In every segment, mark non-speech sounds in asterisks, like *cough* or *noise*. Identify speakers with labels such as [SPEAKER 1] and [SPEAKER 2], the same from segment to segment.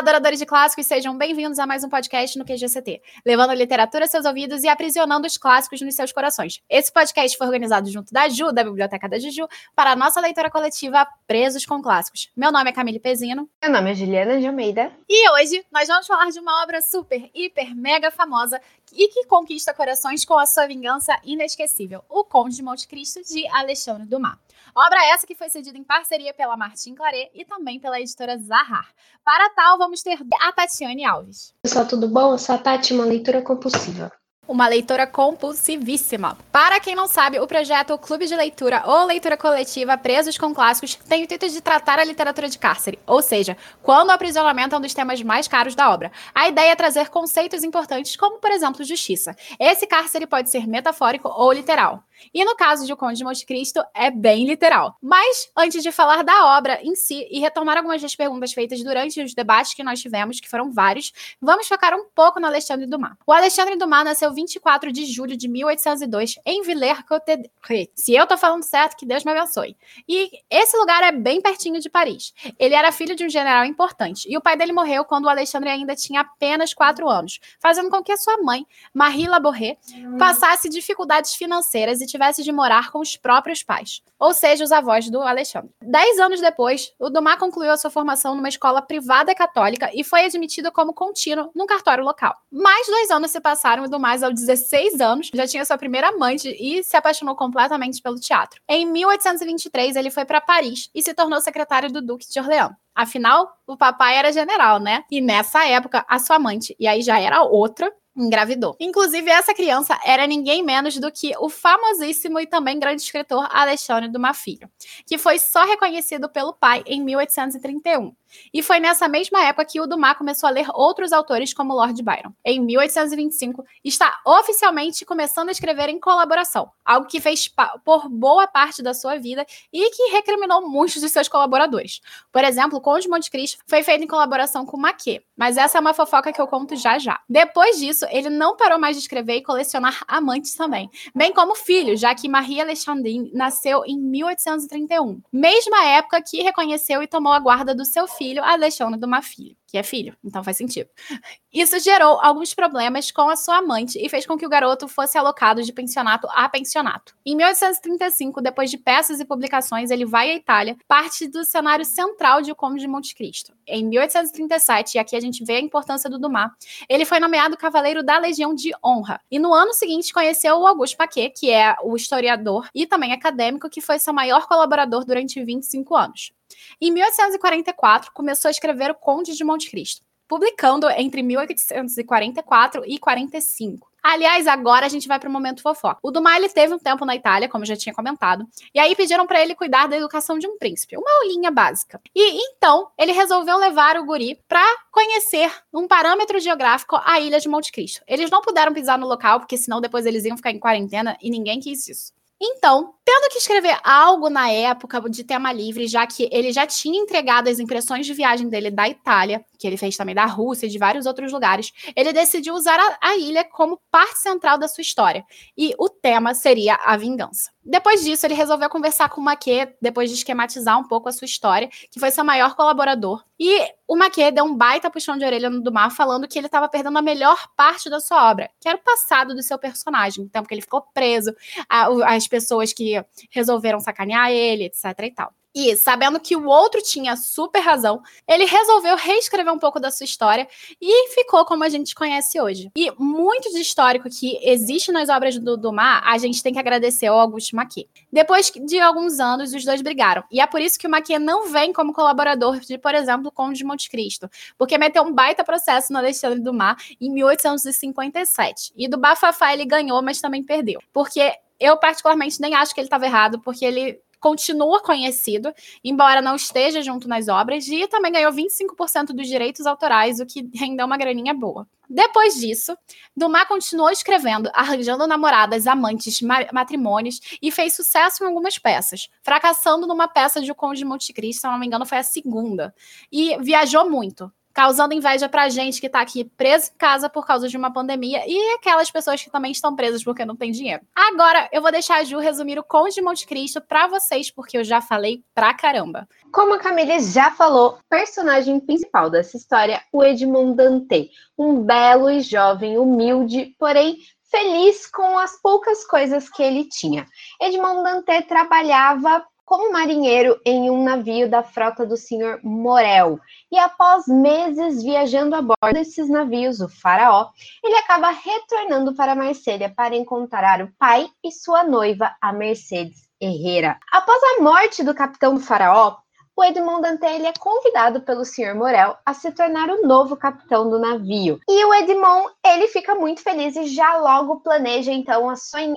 [SPEAKER 1] adoradores de clássicos, sejam bem-vindos a mais um podcast no QGCT, levando a literatura aos seus ouvidos e aprisionando os clássicos nos seus corações. Esse podcast foi organizado junto da Ju, da Biblioteca da Juju, para a nossa leitura coletiva Presos com Clássicos. Meu nome é Camille Pezino.
[SPEAKER 2] Meu nome é Juliana de Almeida.
[SPEAKER 1] E hoje nós vamos falar de uma obra super, hiper, mega famosa e que conquista corações com a sua vingança inesquecível, O Conde de Monte Cristo, de Alexandre Dumas. Obra essa que foi cedida em parceria pela Martin Claret e também pela editora Zahar. Para tal, vamos ter a Tatiane Alves.
[SPEAKER 2] Pessoal, tudo bom? Eu sou a Tati, uma leitura compulsiva
[SPEAKER 1] uma leitora compulsivíssima. Para quem não sabe, o projeto Clube de Leitura ou Leitura Coletiva Presos com Clássicos tem o intuito de tratar a literatura de cárcere, ou seja, quando o aprisionamento é um dos temas mais caros da obra. A ideia é trazer conceitos importantes, como, por exemplo, justiça. Esse cárcere pode ser metafórico ou literal. E no caso de O Conde de Monte Cristo, é bem literal. Mas, antes de falar da obra em si e retomar algumas das perguntas feitas durante os debates que nós tivemos, que foram vários, vamos focar um pouco no Alexandre Dumas. O Alexandre Dumas nasceu 24 de julho de 1802 em Villers-Cotterêts. Se eu tô falando certo, que Deus me abençoe. E esse lugar é bem pertinho de Paris. Ele era filho de um general importante e o pai dele morreu quando o Alexandre ainda tinha apenas 4 anos, fazendo com que a sua mãe, Marie Laborré, passasse dificuldades financeiras e tivesse de morar com os próprios pais, ou seja, os avós do Alexandre. Dez anos depois, o Dumas concluiu a sua formação numa escola privada católica e foi admitido como contínuo num cartório local. Mais dois anos se passaram e o Dumas, aos 16 anos, já tinha sua primeira amante e se apaixonou completamente pelo teatro. Em 1823, ele foi para Paris e se tornou secretário do Duque de Orleans. Afinal, o papai era general, né? E nessa época, a sua amante, e aí já era outra, engravidou. Inclusive, essa criança era ninguém menos do que o famosíssimo e também grande escritor Alexandre Dumas Filho, que foi só reconhecido pelo pai em 1831. E foi nessa mesma época que o Dumas começou a ler outros autores como Lord Byron. Em 1825, está oficialmente começando a escrever em colaboração, algo que fez por boa parte da sua vida e que recriminou muitos de seus colaboradores. Por exemplo, Conde de Monte Cristo foi feito em colaboração com Maquet, mas essa é uma fofoca que eu conto já já. Depois disso, ele não parou mais de escrever e colecionar amantes também, bem como filhos, já que Marie Alexandrine nasceu em 1831, mesma época que reconheceu e tomou a guarda do seu filho filho, Alexandre Dumas Filho que é filho, então faz sentido. Isso gerou alguns problemas com a sua amante e fez com que o garoto fosse alocado de pensionato a pensionato. Em 1835, depois de peças e publicações, ele vai à Itália, parte do cenário central de O Conde de Monte Cristo. Em 1837, e aqui a gente vê a importância do Dumas, ele foi nomeado Cavaleiro da Legião de Honra. E no ano seguinte conheceu o Auguste Paquet, que é o historiador e também acadêmico que foi seu maior colaborador durante 25 anos. Em 1844, começou a escrever O Conde de Monte Cristo, publicando entre 1844 e 45. Aliás, agora a gente vai para o momento fofoca. O Dumas ele teve um tempo na Itália, como eu já tinha comentado, e aí pediram para ele cuidar da educação de um príncipe, uma aulinha básica. E então ele resolveu levar o guri para conhecer um parâmetro geográfico a ilha de Monte Cristo. Eles não puderam pisar no local, porque senão depois eles iam ficar em quarentena e ninguém quis isso. Então, tendo que escrever algo na época de tema livre, já que ele já tinha entregado as impressões de viagem dele da Itália, que ele fez também da Rússia e de vários outros lugares, ele decidiu usar a, a ilha como parte central da sua história. E o tema seria a vingança. Depois disso, ele resolveu conversar com o Maquet, depois de esquematizar um pouco a sua história, que foi seu maior colaborador. E o Maquet deu um baita puxão de orelha no Dumas, falando que ele estava perdendo a melhor parte da sua obra, que era o passado do seu personagem, o tempo que ele ficou preso, a, as pessoas que resolveram sacanear ele, etc e tal. E, sabendo que o outro tinha super razão, ele resolveu reescrever um pouco da sua história e ficou como a gente conhece hoje. E muito de histórico que existe nas obras do Dumas, a gente tem que agradecer ao Augusto Maquet. Depois de alguns anos, os dois brigaram. E é por isso que o Maquet não vem como colaborador de, por exemplo, Conde de Monte Cristo, porque meteu um baita processo no Alexandre Dumas em 1857. E do Bafafá ele ganhou, mas também perdeu. Porque eu, particularmente, nem acho que ele estava errado, porque ele continua conhecido, embora não esteja junto nas obras, e também ganhou 25% dos direitos autorais, o que rendeu uma graninha boa. Depois disso, Dumas continuou escrevendo, arranjando namoradas, amantes, ma matrimônios e fez sucesso em algumas peças, fracassando numa peça de O Conde de Monte Cristo, se não me engano, foi a segunda. E viajou muito. Causando inveja pra gente que tá aqui preso em casa por causa de uma pandemia e aquelas pessoas que também estão presas porque não tem dinheiro. Agora, eu vou deixar a Ju resumir o Conde de Monte Cristo pra vocês, porque eu já falei pra caramba.
[SPEAKER 2] Como a Camille já falou, personagem principal dessa história, o Edmond Dante, um belo e jovem, humilde, porém feliz com as poucas coisas que ele tinha. Edmond Dante trabalhava como marinheiro em um navio da frota do Sr. Morel. E após meses viajando a bordo desses navios, o faraó, ele acaba retornando para Marsella para encontrar o pai e sua noiva, a Mercedes Herrera. Após a morte do capitão do faraó, o Edmond Dantès ele é convidado pelo Sr. Morel a se tornar o novo capitão do navio. E o Edmond ele fica muito feliz e já logo planeja então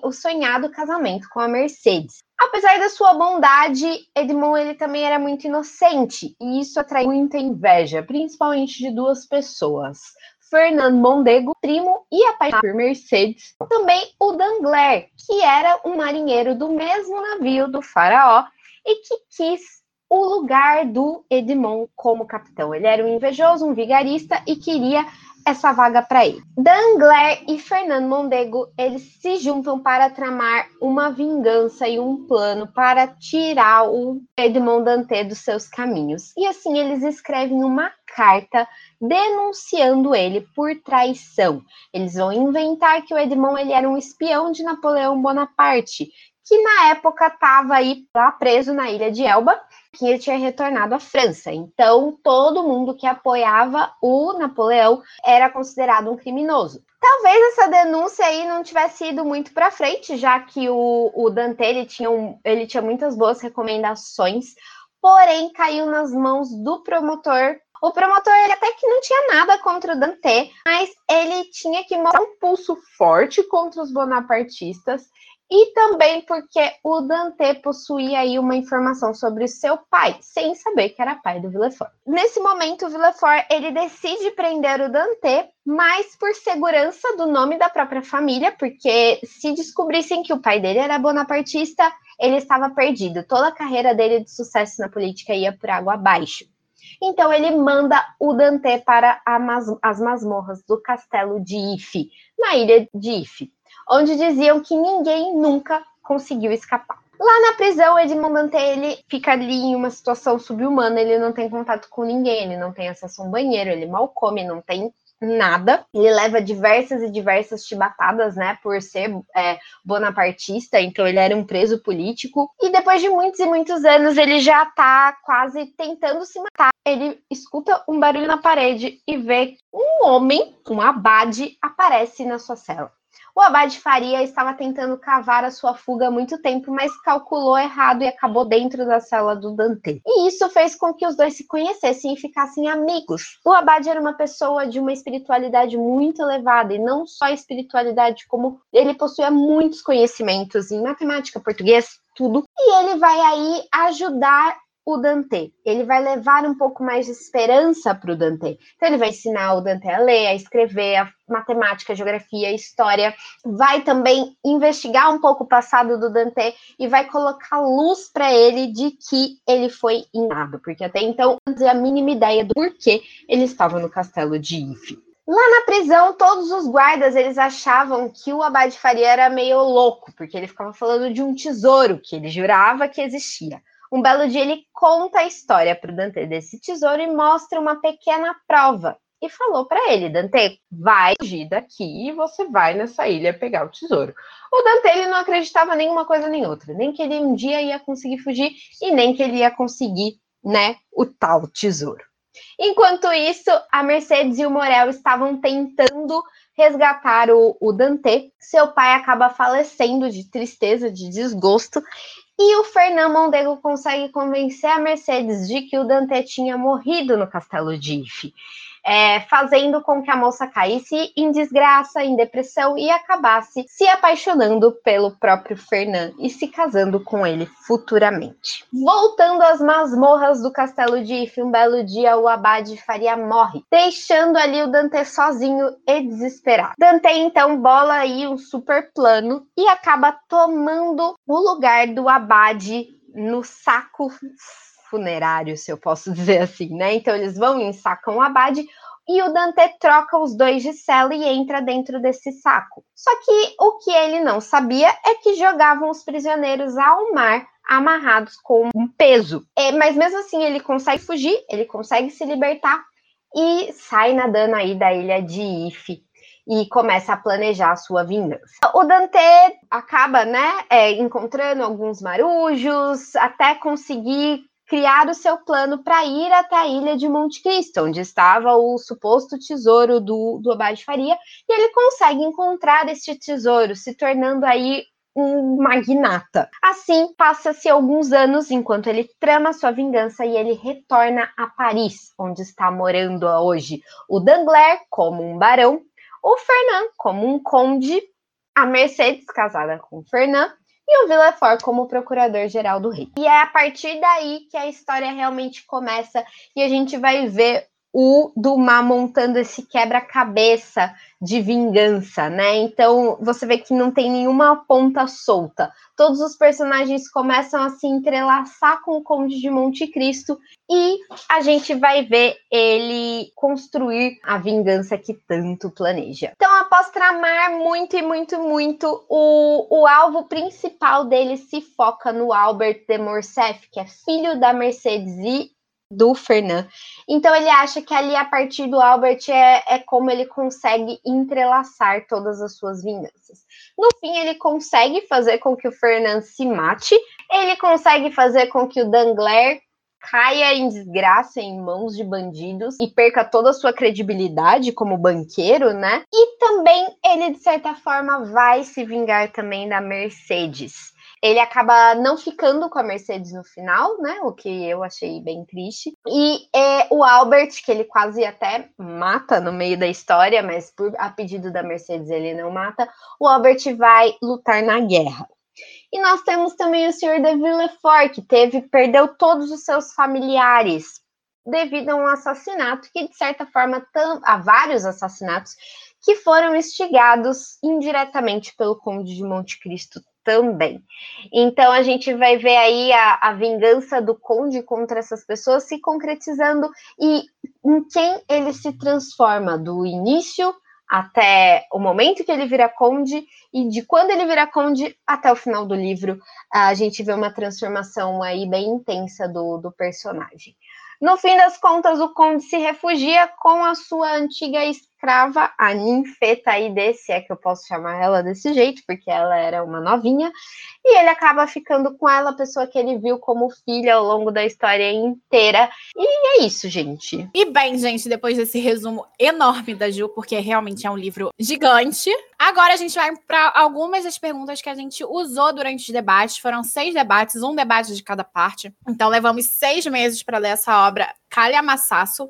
[SPEAKER 2] o sonhado casamento com a Mercedes. Apesar da sua bondade, Edmond ele também era muito inocente e isso atrai muita inveja, principalmente de duas pessoas. Fernando Mondego, primo e apaixonado por Mercedes. Também o Danglars, que era um marinheiro do mesmo navio do faraó e que quis o lugar do Edmond como capitão. Ele era um invejoso, um vigarista e queria essa vaga para ele. Danglars e Fernando Mondego, eles se juntam para tramar uma vingança e um plano para tirar o Edmond Dantès dos seus caminhos. E assim eles escrevem uma carta denunciando ele por traição. Eles vão inventar que o Edmond ele era um espião de Napoleão Bonaparte, que na época estava aí lá preso na ilha de Elba que ele tinha retornado à França. Então, todo mundo que apoiava o Napoleão era considerado um criminoso. Talvez essa denúncia aí não tivesse ido muito para frente, já que o, o Dante ele tinha, um, ele tinha muitas boas recomendações, porém caiu nas mãos do promotor. O promotor ele até que não tinha nada contra o Dante, mas ele tinha que mostrar um pulso forte contra os bonapartistas e também porque o Dante possuía aí uma informação sobre seu pai, sem saber que era pai do Villefort. Nesse momento, o Villefort ele decide prender o Dante, mas por segurança do nome da própria família, porque se descobrissem que o pai dele era bonapartista, ele estava perdido. Toda a carreira dele de sucesso na política ia por água abaixo. Então ele manda o Dante para as masmorras do castelo de Ife, na ilha de Ife onde diziam que ninguém nunca conseguiu escapar. Lá na prisão, Edmond ele fica ali em uma situação subhumana, ele não tem contato com ninguém, ele não tem acesso a um banheiro, ele mal come, não tem nada. Ele leva diversas e diversas chibatadas, né, por ser é, bonapartista, então ele era um preso político. E depois de muitos e muitos anos, ele já tá quase tentando se matar. Ele escuta um barulho na parede e vê um homem, um abade, aparece na sua cela. O Abade Faria estava tentando cavar a sua fuga há muito tempo, mas calculou errado e acabou dentro da cela do Dante. E isso fez com que os dois se conhecessem e ficassem amigos. O Abade era uma pessoa de uma espiritualidade muito elevada, e não só espiritualidade, como ele possuía muitos conhecimentos em matemática, português, tudo. E ele vai aí ajudar o Dante. Ele vai levar um pouco mais de esperança para o Dante. Então, ele vai ensinar o Dante a ler, a escrever, a matemática, a geografia, a história. Vai também investigar um pouco o passado do Dante e vai colocar luz para ele de que ele foi enganado, porque até então não tinha a mínima ideia do porquê ele estava no castelo de Ife. Lá na prisão, todos os guardas eles achavam que o Abade Faria era meio louco, porque ele ficava falando de um tesouro que ele jurava que existia. Um belo dia ele conta a história para o Dante desse tesouro e mostra uma pequena prova. E falou para ele, Dante, vai fugir daqui e você vai nessa ilha pegar o tesouro. O Dante ele não acreditava nem uma coisa nem outra, nem que ele um dia ia conseguir fugir e nem que ele ia conseguir, né, o tal tesouro. Enquanto isso, a Mercedes e o Morel estavam tentando resgatar o, o Dante. Seu pai acaba falecendo de tristeza, de desgosto, e o Fernando Mondego consegue convencer a Mercedes de que o Dante tinha morrido no castelo de Ife é, fazendo com que a moça caísse em desgraça, em depressão e acabasse se apaixonando pelo próprio Fernand e se casando com ele futuramente. Voltando às masmorras do castelo de If, um belo dia o abade Faria morre, deixando ali o Dante sozinho e desesperado. Dante então bola aí um super plano e acaba tomando o lugar do abade no saco funerário, se eu posso *laughs* dizer assim, né? Então eles vão e ensacam o abade, e o Dante troca os dois de cela e entra dentro desse saco. Só que o que ele não sabia é que jogavam os prisioneiros ao mar amarrados com um peso. É, mas mesmo assim ele consegue fugir, ele consegue se libertar e sai nadando aí da ilha de Ife e começa a planejar a sua vingança. O Dante acaba, né, é, encontrando alguns marujos até conseguir criar o seu plano para ir até a ilha de Monte Cristo, onde estava o suposto tesouro do, do Abade Faria, e ele consegue encontrar este tesouro, se tornando aí um magnata. Assim, passa-se alguns anos enquanto ele trama sua vingança e ele retorna a Paris, onde está morando hoje o Danglars como um barão, o Fernand como um conde, a Mercedes casada com o Fernand e o Villefort como procurador-geral do rei. E é a partir daí que a história realmente começa e a gente vai ver o Dumas montando esse quebra-cabeça de vingança, né? Então você vê que não tem nenhuma ponta solta. Todos os personagens começam a se entrelaçar com o Conde de Monte Cristo e a gente vai ver ele construir a vingança que tanto planeja. Então, após tramar muito e muito, muito, o, o alvo principal dele se foca no Albert de Morcerf, que é filho da Mercedes e do Fernand. Então ele acha que ali, a partir do Albert, é, é como ele consegue entrelaçar todas as suas vinganças. No fim, ele consegue fazer com que o Fernand se mate, ele consegue fazer com que o Danglars caia em desgraça em mãos de bandidos e perca toda a sua credibilidade como banqueiro, né? E também ele, de certa forma, vai se vingar também da Mercedes ele acaba não ficando com a Mercedes no final, né? O que eu achei bem triste. E é, o Albert, que ele quase até mata no meio da história, mas por a pedido da Mercedes ele não mata. O Albert vai lutar na guerra. E nós temos também o Senhor de Villefort, que teve, perdeu todos os seus familiares devido a um assassinato que, de certa forma, há vários assassinatos que foram instigados indiretamente pelo Conde de Monte Cristo também. Então a gente vai ver aí a, a vingança do conde contra essas pessoas se concretizando e em quem ele se transforma do início até o momento que ele vira conde e de quando ele vira conde até o final do livro, a gente vê uma transformação aí bem intensa do, do personagem. No fim das contas, o conde se refugia com a sua antiga escrava, a ninfeta aí desse, é que eu posso chamar ela desse jeito, porque ela era uma novinha, e ele acaba ficando com ela, a pessoa que ele viu como filha ao longo da história inteira. E é isso, gente.
[SPEAKER 1] E bem, gente, depois desse resumo enorme da Ju, porque realmente é um livro gigante, agora a gente vai para algumas das perguntas que a gente usou durante os debates. Foram seis debates, um debate de cada parte. Então levamos seis meses para ler essa obra calhamaçaço.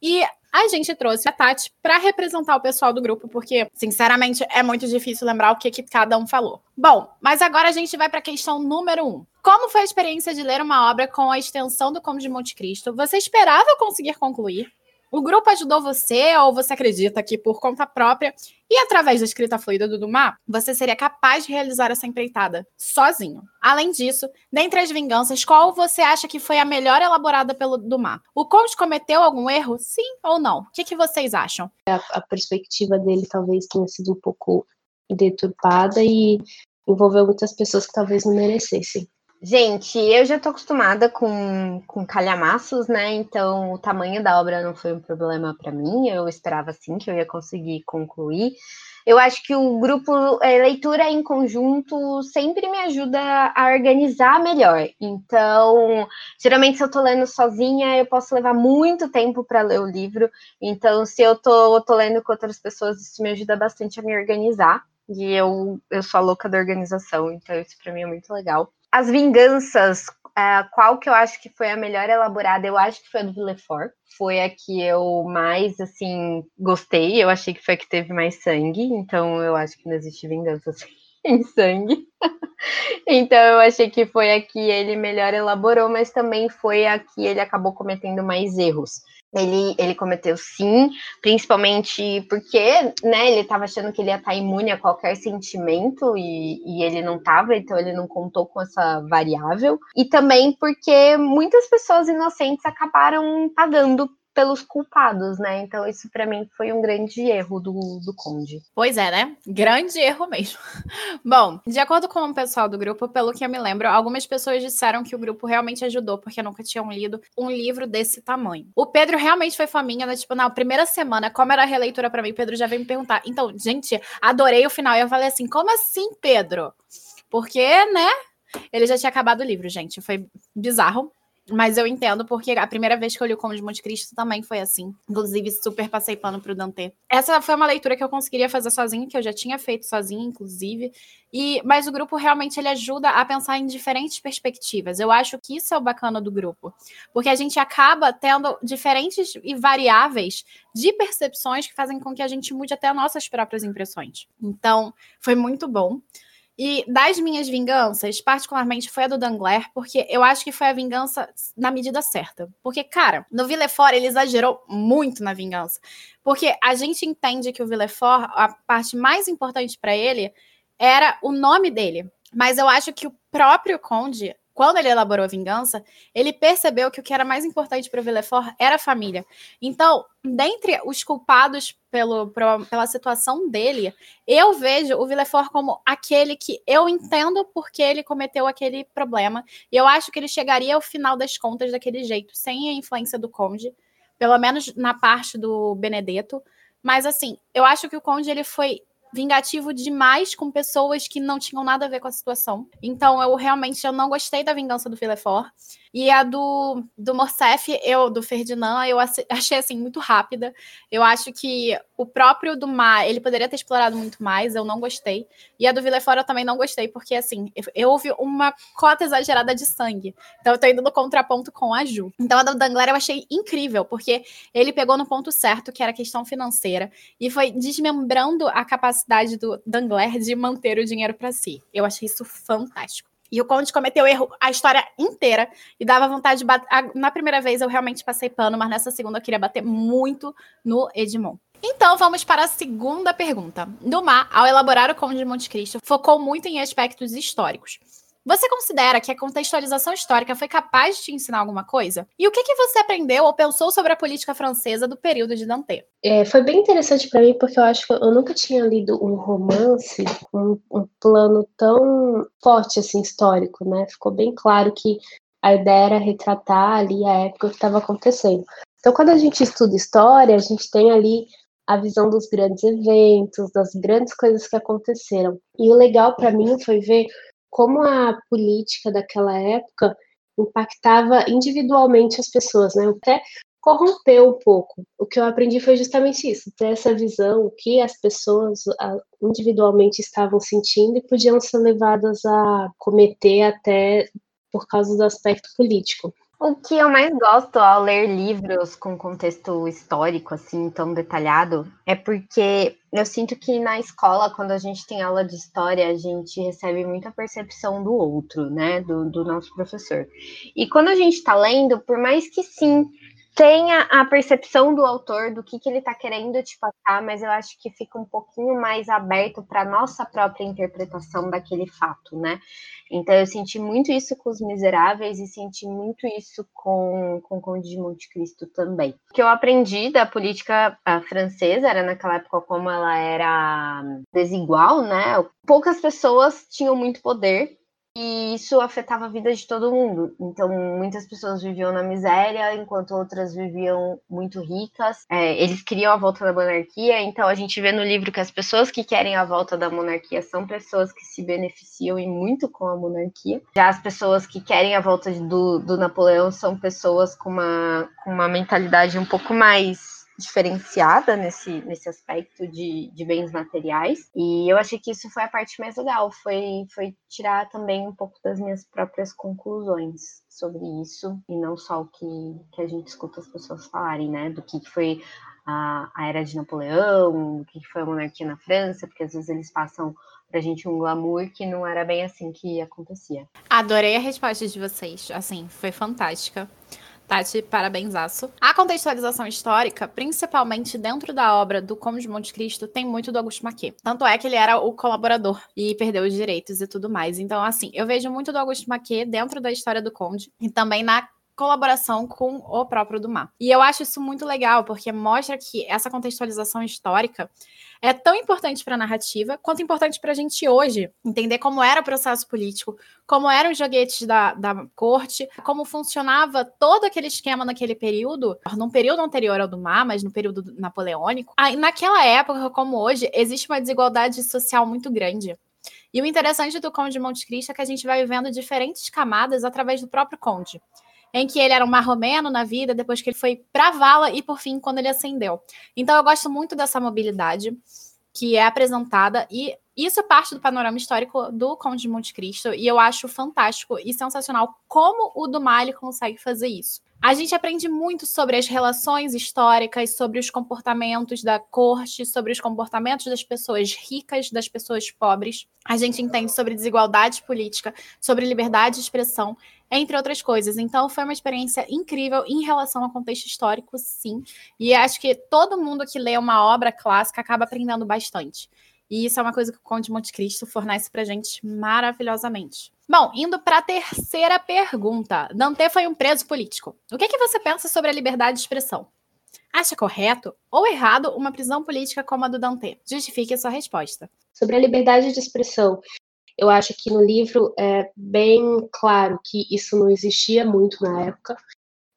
[SPEAKER 1] E a gente trouxe a Tati para representar o pessoal do grupo, porque, sinceramente, é muito difícil lembrar o que, que cada um falou. Bom, mas agora a gente vai para a questão número um. Como foi a experiência de ler uma obra com a extensão do Conde de Monte Cristo? Você esperava conseguir concluir? O grupo ajudou você ou você acredita que por conta própria e através da escrita fluida do Dumas, você seria capaz de realizar essa empreitada sozinho? Além disso, dentre as vinganças, qual você acha que foi a melhor elaborada pelo Dumas? O Conde cometeu algum erro? Sim ou não? O que, que vocês acham?
[SPEAKER 3] A, a perspectiva dele talvez tenha sido um pouco deturpada e envolveu muitas pessoas que talvez não merecessem.
[SPEAKER 2] Gente, eu já tô acostumada com, com calhamaços, né? Então o tamanho da obra não foi um problema para mim. Eu esperava sim que eu ia conseguir concluir. Eu acho que o grupo é, leitura em conjunto sempre me ajuda a organizar melhor. Então, geralmente se eu tô lendo sozinha, eu posso levar muito tempo para ler o livro. Então, se eu tô, tô lendo com outras pessoas, isso me ajuda bastante a me organizar. E eu, eu sou a louca da organização, então isso para mim é muito legal as vinganças, uh, qual que eu acho que foi a melhor elaborada? Eu acho que foi a do Villefort. Foi a que eu mais, assim, gostei. Eu achei que foi a que teve mais sangue. Então, eu acho que não existe vingança *laughs* sem sangue. *laughs* Então eu achei que foi a que ele melhor elaborou, mas também foi a que ele acabou cometendo mais erros. Ele, ele cometeu sim, principalmente porque né, ele estava achando que ele ia estar imune a qualquer sentimento e, e ele não estava, então ele não contou com essa variável. E também porque muitas pessoas inocentes acabaram pagando pelos culpados, né? Então, isso para mim foi um grande erro do, do Conde.
[SPEAKER 1] Pois é, né? Grande erro mesmo. *laughs* Bom, de acordo com o pessoal do grupo, pelo que eu me lembro, algumas pessoas disseram que o grupo realmente ajudou, porque nunca tinham lido um livro desse tamanho. O Pedro realmente foi faminha, né? Tipo, na primeira semana, como era a releitura para mim, Pedro já veio me perguntar. Então, gente, adorei o final. E eu falei assim: como assim, Pedro? Porque, né? Ele já tinha acabado o livro, gente. Foi bizarro. Mas eu entendo, porque a primeira vez que eu li o Conde de Monte Cristo também foi assim. Inclusive, super passei pano pro Dante. Essa foi uma leitura que eu conseguiria fazer sozinha, que eu já tinha feito sozinha, inclusive. E, mas o grupo realmente ele ajuda a pensar em diferentes perspectivas. Eu acho que isso é o bacana do grupo. Porque a gente acaba tendo diferentes e variáveis de percepções que fazem com que a gente mude até nossas próprias impressões. Então, foi muito bom. E das minhas vinganças, particularmente foi a do Dangler, porque eu acho que foi a vingança na medida certa. Porque, cara, no Villefort ele exagerou muito na vingança. Porque a gente entende que o Villefort, a parte mais importante para ele era o nome dele. Mas eu acho que o próprio Conde quando ele elaborou a vingança, ele percebeu que o que era mais importante para Villefort era a família. Então, dentre os culpados pelo, pela situação dele, eu vejo o Villefort como aquele que eu entendo porque ele cometeu aquele problema. E eu acho que ele chegaria ao final das contas daquele jeito, sem a influência do Conde, pelo menos na parte do Benedetto. Mas assim, eu acho que o Conde ele foi vingativo demais com pessoas que não tinham nada a ver com a situação. Então eu realmente eu não gostei da vingança do Filefort. E a do, do Morcef, eu, do Ferdinand, eu achei assim muito rápida. Eu acho que o próprio do Mar, ele poderia ter explorado muito mais, eu não gostei. E a do Villefort eu também não gostei, porque assim, eu, houve uma cota exagerada de sangue. Então eu tô indo no contraponto com a Ju. Então a do Dangler eu achei incrível, porque ele pegou no ponto certo, que era a questão financeira, e foi desmembrando a capacidade do Dangler de manter o dinheiro para si. Eu achei isso fantástico. E o Conde cometeu erro a história inteira e dava vontade de bater. Na primeira vez eu realmente passei pano, mas nessa segunda eu queria bater muito no Edmond. Então vamos para a segunda pergunta. Dumas, ao elaborar o Conde de Monte Cristo, focou muito em aspectos históricos. Você considera que a contextualização histórica foi capaz de te ensinar alguma coisa? E o que, que você aprendeu ou pensou sobre a política francesa do período de Dante?
[SPEAKER 3] É, foi bem interessante para mim, porque eu acho que eu nunca tinha lido um romance com um, um plano tão forte, assim, histórico, né? Ficou bem claro que a ideia era retratar ali a época que estava acontecendo. Então, quando a gente estuda história, a gente tem ali a visão dos grandes eventos, das grandes coisas que aconteceram. E o legal para mim foi ver como a política daquela época impactava individualmente as pessoas, né? Até corrompeu um pouco. O que eu aprendi foi justamente isso, ter essa visão, que as pessoas individualmente estavam sentindo e podiam ser levadas a cometer até por causa do aspecto político.
[SPEAKER 2] O que eu mais gosto ao ler livros com contexto histórico, assim, tão detalhado, é porque eu sinto que na escola, quando a gente tem aula de história, a gente recebe muita percepção do outro, né, do, do nosso professor. E quando a gente está lendo, por mais que sim, tenha a percepção do autor do que, que ele está querendo te passar, mas eu acho que fica um pouquinho mais aberto para nossa própria interpretação daquele fato, né? Então eu senti muito isso com os Miseráveis e senti muito isso com, com o Conde de Monte Cristo também. O que eu aprendi da política francesa era naquela época como ela era desigual, né? Poucas pessoas tinham muito poder e isso afetava a vida de todo mundo. Então, muitas pessoas viviam na miséria, enquanto outras viviam muito ricas. É, eles queriam a volta da monarquia, então a gente vê no livro que as pessoas que querem a volta da monarquia são pessoas que se beneficiam e muito com a monarquia. Já as pessoas que querem a volta do, do Napoleão são pessoas com uma, com uma mentalidade um pouco mais diferenciada nesse, nesse aspecto de, de bens materiais. E eu achei que isso foi a parte mais legal, foi, foi tirar também um pouco das minhas próprias conclusões sobre isso, e não só o que, que a gente escuta as pessoas falarem, né? Do que foi a, a era de Napoleão, o que foi a monarquia na França, porque às vezes eles passam pra gente um glamour que não era bem assim que acontecia.
[SPEAKER 1] Adorei a resposta de vocês, assim, foi fantástica. Tati, parabenzaço. A contextualização histórica, principalmente dentro da obra do Conde de Monte Cristo, tem muito do Augusto Maquet. Tanto é que ele era o colaborador e perdeu os direitos e tudo mais. Então, assim, eu vejo muito do Augusto Maquet dentro da história do Conde e também na colaboração com o próprio Dumas. E eu acho isso muito legal, porque mostra que essa contextualização histórica é tão importante para a narrativa quanto importante para a gente hoje entender como era o processo político, como eram os joguetes da, da corte, como funcionava todo aquele esquema naquele período, num período anterior ao Dumas, mas no período napoleônico. Aí, naquela época, como hoje, existe uma desigualdade social muito grande. E o interessante do Conde de Monte Cristo é que a gente vai vivendo diferentes camadas através do próprio Conde em que ele era um marromeno na vida, depois que ele foi para vala e por fim quando ele ascendeu. Então eu gosto muito dessa mobilidade que é apresentada e isso é parte do panorama histórico do Conde de Monte Cristo e eu acho fantástico e sensacional como o Dumas consegue fazer isso. A gente aprende muito sobre as relações históricas, sobre os comportamentos da corte, sobre os comportamentos das pessoas ricas, das pessoas pobres. A gente entende sobre desigualdade política, sobre liberdade de expressão, entre outras coisas. Então, foi uma experiência incrível em relação ao contexto histórico, sim. E acho que todo mundo que lê uma obra clássica acaba aprendendo bastante. E isso é uma coisa que o Conde de Monte Cristo fornece pra gente maravilhosamente. Bom, indo para a terceira pergunta. Dante foi um preso político. O que, que você pensa sobre a liberdade de expressão? Acha correto ou errado uma prisão política como a do Dante? Justifique a sua resposta.
[SPEAKER 3] Sobre a liberdade de expressão, eu acho que no livro é bem claro que isso não existia muito na época.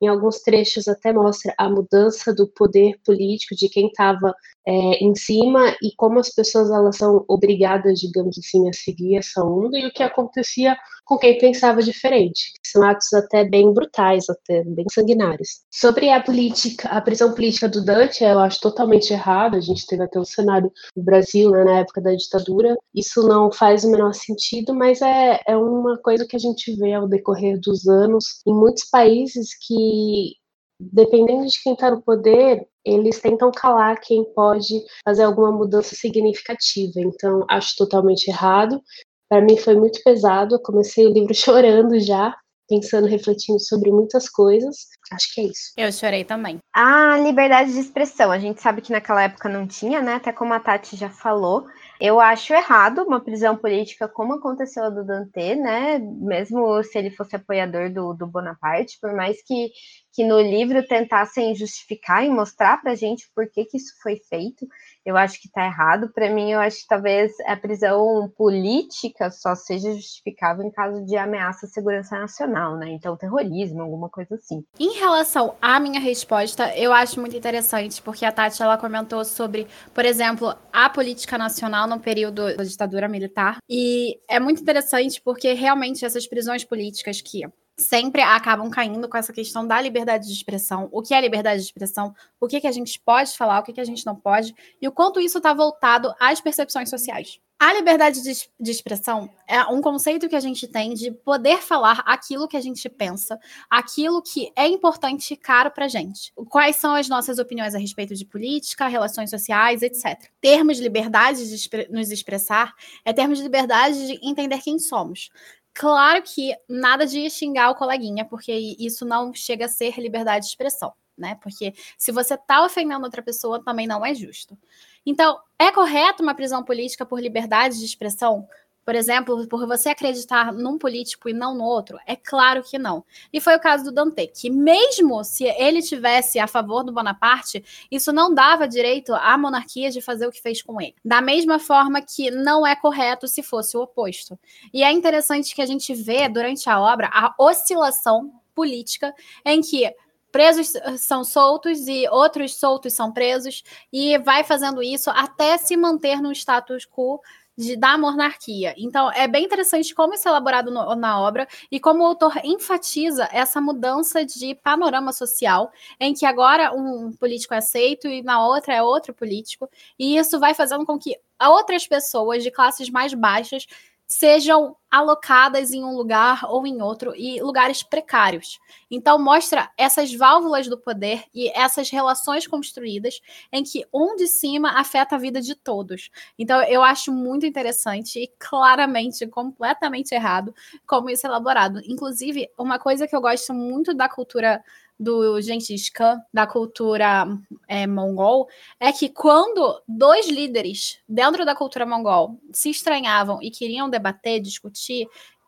[SPEAKER 3] Em alguns trechos até mostra a mudança do poder político de quem estava é, em cima e como as pessoas elas são obrigadas, digamos assim, a seguir essa onda e o que acontecia com quem pensava diferente. São atos até bem brutais, até bem sanguinários. Sobre a política, a prisão política do Dante, eu acho totalmente errado. A gente teve até o cenário do Brasil né, na época da ditadura. Isso não faz o menor sentido, mas é, é uma coisa que a gente vê ao decorrer dos anos em muitos países que dependendo de quem está no poder, eles tentam calar quem pode fazer alguma mudança significativa. Então, acho totalmente errado. Para mim foi muito pesado. Eu comecei o livro *laughs* chorando já, pensando, refletindo sobre muitas coisas. Acho que é isso.
[SPEAKER 1] Eu chorei também.
[SPEAKER 2] A liberdade de expressão. A gente sabe que naquela época não tinha, né? Até como a Tati já falou. Eu acho errado uma prisão política como aconteceu a do Dante, né? Mesmo se ele fosse apoiador do, do Bonaparte, por mais que, que no livro tentassem justificar e mostrar pra gente por que, que isso foi feito, eu acho que está errado. Para mim, eu acho que talvez a prisão política só seja justificável em caso de ameaça à segurança nacional, né? Então, terrorismo, alguma coisa assim.
[SPEAKER 1] Em relação à minha resposta, eu acho muito interessante, porque a Tati ela comentou sobre, por exemplo, a política nacional no período da ditadura militar. E é muito interessante porque realmente essas prisões políticas que sempre acabam caindo com essa questão da liberdade de expressão. O que é liberdade de expressão? O que, que a gente pode falar? O que, que a gente não pode? E o quanto isso está voltado às percepções sociais. A liberdade de, de, expressão é um conceito que a gente tem de poder falar aquilo que a gente pensa, aquilo que é importante e caro para gente. Quais são as nossas opiniões a respeito de política, relações sociais, etc. Termos de liberdade de nos expressar é termos de liberdade de entender quem somos. Claro que nada de xingar o coleguinha, porque isso não chega a ser liberdade de expressão, né? Porque se você tá ofendendo outra pessoa, também não é justo. Então, é correto uma prisão política por liberdade de expressão? Por exemplo, por você acreditar num político e não no outro? É claro que não. E foi o caso do Dante, que mesmo se ele tivesse a favor do Bonaparte, isso não dava direito à monarquia de fazer o que fez com ele. Da mesma forma que não é correto se fosse o oposto. E é interessante que a gente vê durante a obra a oscilação política em que presos são soltos e outros soltos são presos, e vai fazendo isso até se manter no status quo de, da monarquia. Então, é bem interessante como isso é elaborado no, na obra e como o autor enfatiza essa mudança de panorama social, em que agora um político é aceito e na outra é outro político, e isso vai fazendo com que outras pessoas de classes mais baixas sejam alocadas em um lugar ou em outro e lugares precários. Então mostra essas válvulas do poder e essas relações construídas em que um de cima afeta a vida de todos. Então eu acho muito interessante e claramente completamente errado como isso é elaborado. Inclusive, uma coisa que eu gosto muito da cultura do Gengis Khan, da cultura é, mongol, é que quando dois líderes dentro da cultura mongol se estranhavam e queriam debater, discutir,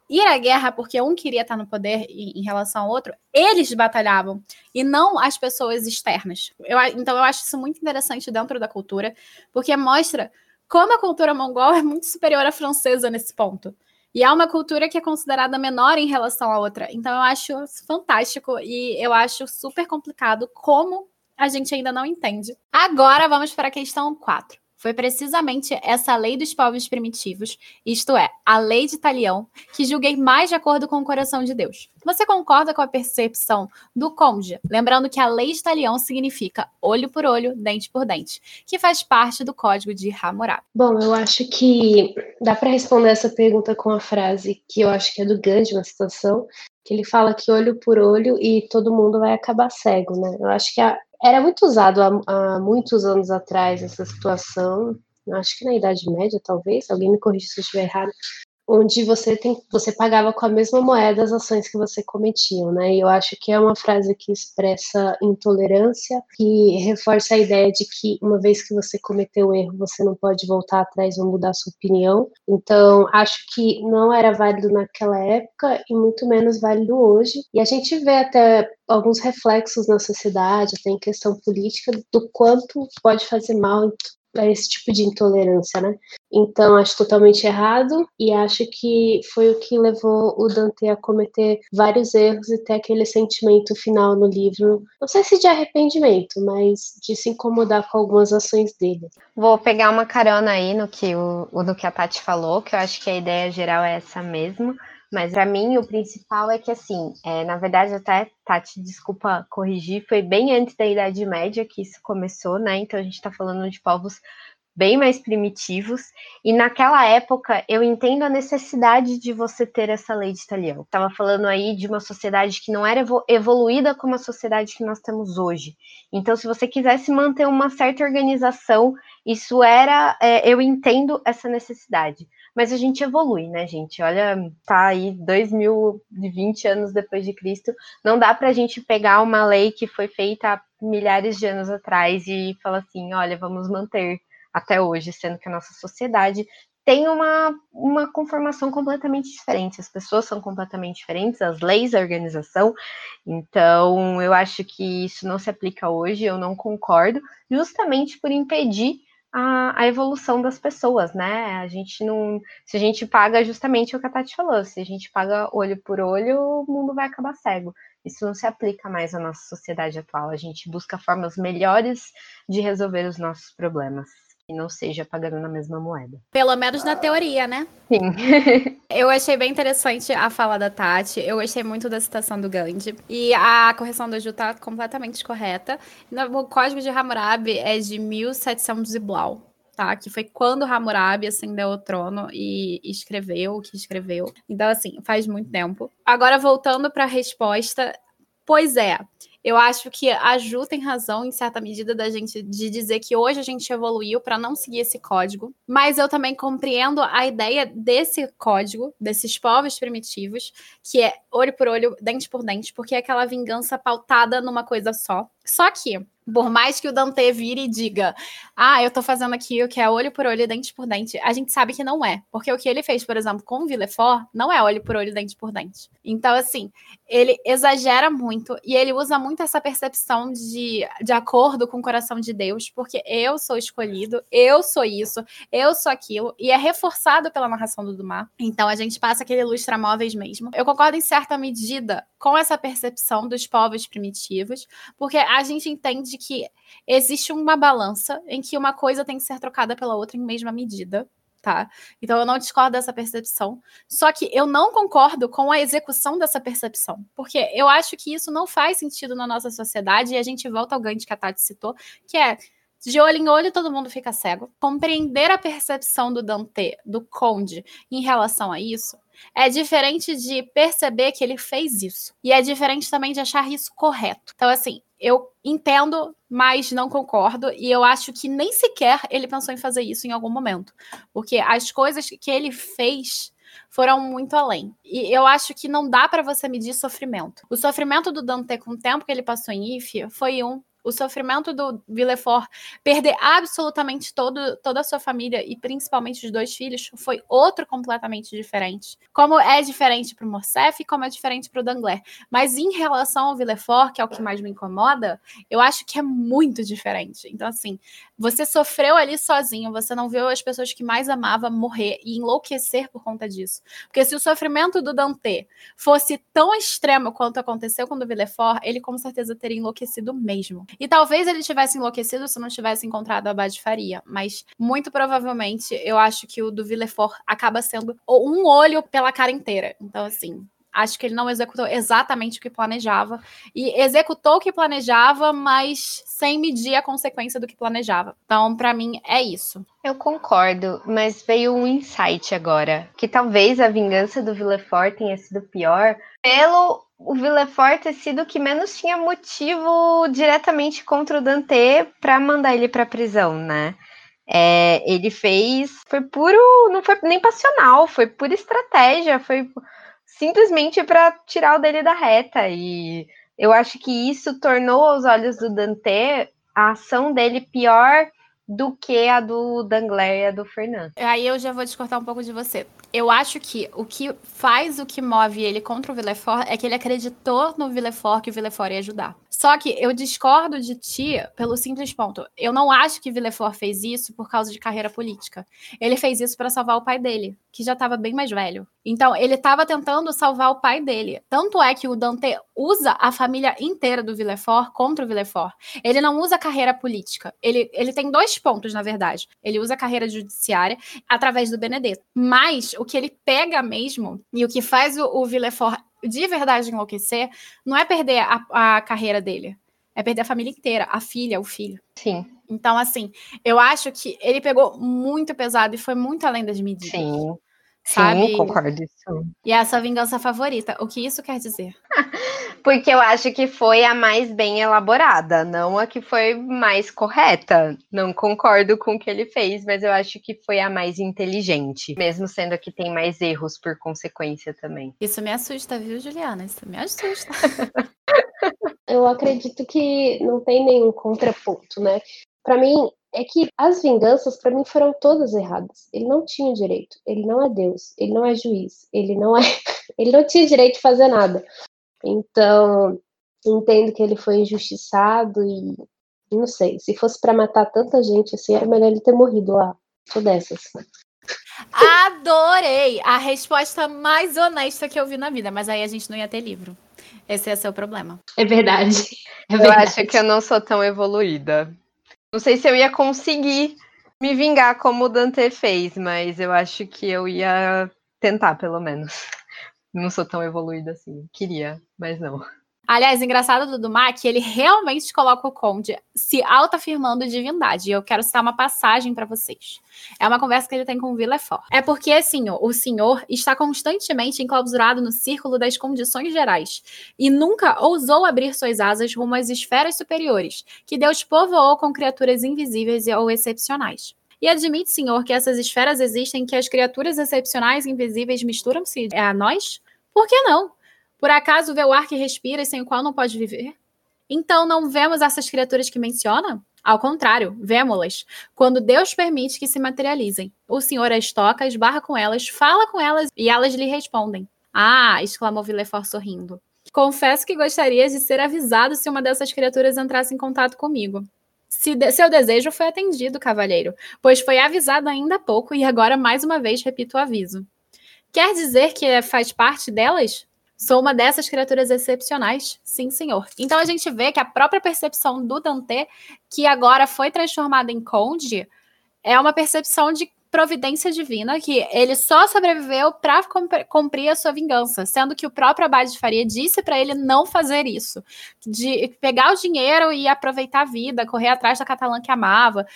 [SPEAKER 1] ir à guerra porque um queria estar no poder em, relação ao outro, eles batalhavam e não as pessoas externas. Eu, então eu acho isso muito interessante dentro da cultura, porque mostra como a cultura mongol é muito superior à francesa nesse ponto. E é uma cultura que é considerada menor em relação à outra. Então eu acho fantástico e eu acho super complicado como a gente ainda não entende. Agora vamos para a questão 4. Foi precisamente essa lei dos povos primitivos, isto é, a lei de Talião, que julguei mais de acordo com o coração de Deus. Você concorda com a percepção do Conde? Lembrando que a lei de Talião significa olho por olho, dente por dente, que faz parte do código de Hammurabi.
[SPEAKER 3] Bom, eu acho que dá para responder essa pergunta com a frase que eu acho que é do Gandhi, uma situação, que ele fala que olho por olho e todo mundo vai acabar cego, né? Eu acho que a, era muito usado há, há, muitos anos atrás essa situação, acho que na Idade Média, talvez, alguém me corrija se eu estiver errado, onde você tem, você pagava com a mesma moeda as ações que você cometia, né? E eu acho que é uma frase que expressa intolerância e reforça a ideia de que uma vez que você cometeu o erro, você não pode voltar atrás ou mudar sua opinião. Então, acho que não era válido naquela época e muito menos válido hoje. E a gente vê até alguns reflexos na sociedade, até em questão política, do quanto pode fazer mal a esse tipo de intolerância, né? Então acho totalmente errado e acho que foi o que levou o Dante a cometer vários erros e ter aquele sentimento final no livro, não sei se de arrependimento, mas de se incomodar com algumas ações dele.
[SPEAKER 2] Vou pegar uma carona aí no que o, no que a Tati falou, que eu acho que a ideia geral é essa mesmo. Mas para mim o principal é que assim, é, na verdade até Tati, desculpa corrigir, foi bem antes da Idade Média que isso começou, né? Então a gente está falando de povos bem mais primitivos. E naquela época eu entendo a necessidade de você ter essa lei de Italião. Estava falando aí de uma sociedade que não era evoluída como a sociedade que nós temos hoje. Então, se você quisesse manter uma certa organização, isso era, é, eu entendo essa necessidade mas a gente evolui, né, gente? Olha, tá aí 2020 anos depois de Cristo, não dá para a gente pegar uma lei que foi feita há milhares de anos atrás e falar assim, olha, vamos manter até hoje, sendo que a nossa sociedade tem uma, uma conformação completamente diferente, as pessoas são completamente diferentes, as leis, a organização, então eu acho que isso não se aplica hoje, eu não concordo, justamente por impedir a, a, evolução das pessoas, né? A gente não. Se a gente paga justamente o que a Tati falou, se a gente paga olho por olho, o mundo vai acabar cego. Isso não se aplica mais à nossa sociedade atual. A gente busca formas melhores de resolver os nossos problemas e não seja pagando na mesma moeda.
[SPEAKER 1] Pelo menos na teoria, né?
[SPEAKER 2] Sim. *laughs*
[SPEAKER 1] eu achei bem interessante a fala da Tati. Eu gostei muito da citação do Gandhi. E a correção do Ju tá completamente correta. O código de Hammurabi é de 1700 e blau. Tá, que foi quando Hammurabi ascendeu ao trono e escreveu o que escreveu. Então, assim, faz muito tempo. Agora, voltando para a resposta, pois é, eu acho que a Ju tem razão, em certa medida, da gente de dizer que hoje a gente evoluiu para não seguir esse código, mas eu também compreendo a ideia desse código, desses povos primitivos, que é olho por olho, dente por dente, porque é aquela vingança pautada numa coisa só. Só que por mais que o Dante vire e diga, ah, eu tô fazendo aqui o que é olho por olho dente por dente, a gente sabe que não é. Porque o que ele fez, por exemplo, com o Villefort, não é olho por olho dente por dente. Então, assim, ele exagera muito e ele usa muito essa percepção de, de acordo com o coração de Deus, porque eu sou escolhido, eu sou isso, eu sou aquilo, e é reforçado pela narração do Dumas. Então, a gente passa aquele lustramóveis mesmo. Eu concordo em certa medida com essa percepção dos povos primitivos, porque a gente entende de que existe uma balança em que uma coisa tem que ser trocada pela outra em mesma medida. Tá? Então eu não discordo dessa percepção. Só que eu não concordo com a execução dessa percepção. Porque eu acho que isso não faz sentido na nossa sociedade, e a gente volta ao Gandhi que a Tati citou, que é de olho em olho todo mundo fica cego. Compreender a percepção do Dante, do Conde, em relação a isso, é diferente de perceber que ele fez isso. E é diferente também de achar isso correto. Então, assim, eu entendo, mas não concordo. E eu acho que nem sequer ele pensou em fazer isso em algum momento. Porque as coisas que ele fez foram muito além. E eu acho que não dá para você medir sofrimento. O sofrimento do Dante com o tempo que ele passou em Ifia foi um o sofrimento do Villefort perder absolutamente todo, toda a sua família e principalmente os dois filhos foi outro completamente diferente. Como é diferente para o Morcef e como é diferente para o Dangler. Mas em relação ao Villefort, que é o que mais me incomoda, eu acho que é muito diferente. Então, assim, você sofreu ali sozinho, você não viu as pessoas que mais amava morrer e enlouquecer por conta disso. Porque se o sofrimento do Dante fosse tão extremo quanto aconteceu com o do Villefort, ele com certeza teria enlouquecido mesmo. E talvez ele tivesse enlouquecido se não tivesse encontrado a Abade Faria. Mas muito provavelmente eu acho que o do Villefort acaba sendo um olho pela cara inteira. Então, assim, acho que ele não executou exatamente o que planejava. E executou o que planejava, mas sem medir a consequência do que planejava. Então, para mim, é isso.
[SPEAKER 2] Eu concordo, mas veio um insight agora. Que talvez a vingança do Villefort tenha sido pior pelo o Villefort ter sido o que menos tinha motivo diretamente contra o Dante para mandar ele para prisão, né? É, ele fez, foi puro, não foi nem passional, foi pura estratégia, foi simplesmente para tirar o dele da reta. E eu acho que isso tornou aos olhos do Dante a ação dele pior do que a do Dangler e a do Fernando.
[SPEAKER 1] Aí eu já vou descortar um pouco de você. Eu acho que o que faz o que move ele contra o Villefort é que ele acreditou no Villefort que o Villefort ia ajudar. Só que eu discordo de ti pelo simples ponto. Eu não acho que Villefort fez isso por causa de carreira política. Ele fez isso para salvar o pai dele, que já estava bem mais velho. Então, ele estava tentando salvar o pai dele. Tanto é que o Dante usa a família inteira do Villefort contra o Villefort. Ele não usa carreira política. Ele, ele tem dois pontos, na verdade. Ele usa a carreira judiciária através do Benedetto. Mas o que ele pega mesmo e o que faz o, o Villefort de verdade enlouquecer, não é perder a, a carreira dele. É perder a família inteira, a filha, o filho.
[SPEAKER 2] Sim.
[SPEAKER 1] Então, assim, eu acho que ele pegou muito pesado e foi muito além das medidas.
[SPEAKER 2] Sim. Sabe? Sim, concordo. Sim.
[SPEAKER 1] E essa vingança favorita, o que isso quer dizer? *laughs*
[SPEAKER 2] Porque eu acho que foi a mais bem elaborada, não a que foi mais correta. Não concordo com o que ele fez, mas eu acho que foi a mais inteligente, mesmo sendo a que tem mais erros por consequência também.
[SPEAKER 1] Isso me assusta, viu, Juliana? Isso me assusta. *laughs* *laughs*
[SPEAKER 3] eu acredito que não tem nenhum contraponto, né? Para mim, é que as vinganças, para mim, foram todas erradas. Ele não tinha direito. Ele não é Deus. Ele não é juiz. Ele não é. *laughs* Ele não tinha direito de fazer nada. Então, entendo que ele foi injustiçado e não sei. Se fosse para matar tanta gente assim, era melhor ele ter morrido lá. Sou dessas.
[SPEAKER 1] Adorei! A resposta mais honesta que eu vi na vida, mas aí a gente não ia ter livro. Esse ser o problema.
[SPEAKER 3] É verdade. É
[SPEAKER 2] verdade. Eu acho que eu não sou tão evoluída. Não sei se eu ia conseguir me vingar como o Dante fez, mas eu acho que eu ia tentar, pelo menos. Não sou tão evoluída assim. Queria, mas não.
[SPEAKER 1] Aliás, engraçado do que ele realmente coloca o Conde se autoafirmando divindade. E eu quero citar uma passagem para vocês. É uma conversa que ele tem com o Villefort. É porque, assim, o senhor está constantemente enclausurado no círculo das condições gerais e nunca ousou abrir suas asas rumo às esferas superiores, que Deus povoou com criaturas invisíveis ou excepcionais. E admite, senhor, que essas esferas existem que as criaturas excepcionais e invisíveis misturam-se a nós? Por que não? Por acaso vê o ar que respira e sem o qual não pode viver? Então não vemos essas criaturas que menciona? Ao contrário, vemos-las quando Deus permite que se materializem. O Senhor as toca, esbarra com elas, fala com elas e elas lhe respondem. Ah! exclamou Villefort sorrindo. Confesso que gostaria de ser avisado se uma dessas criaturas entrasse em contato comigo. Se de seu desejo foi atendido, cavalheiro, pois foi avisado ainda há pouco e agora mais uma vez repito o aviso. Quer dizer que faz parte delas? Sou uma dessas criaturas excepcionais, sim, senhor. Então a gente vê que a própria percepção do Dante, que agora foi transformada em conde, é uma percepção de providência divina, que ele só sobreviveu para cumprir a sua vingança, sendo que o próprio Abade de Faria disse para ele não fazer isso, de pegar o dinheiro e aproveitar a vida, correr atrás da Catalã que amava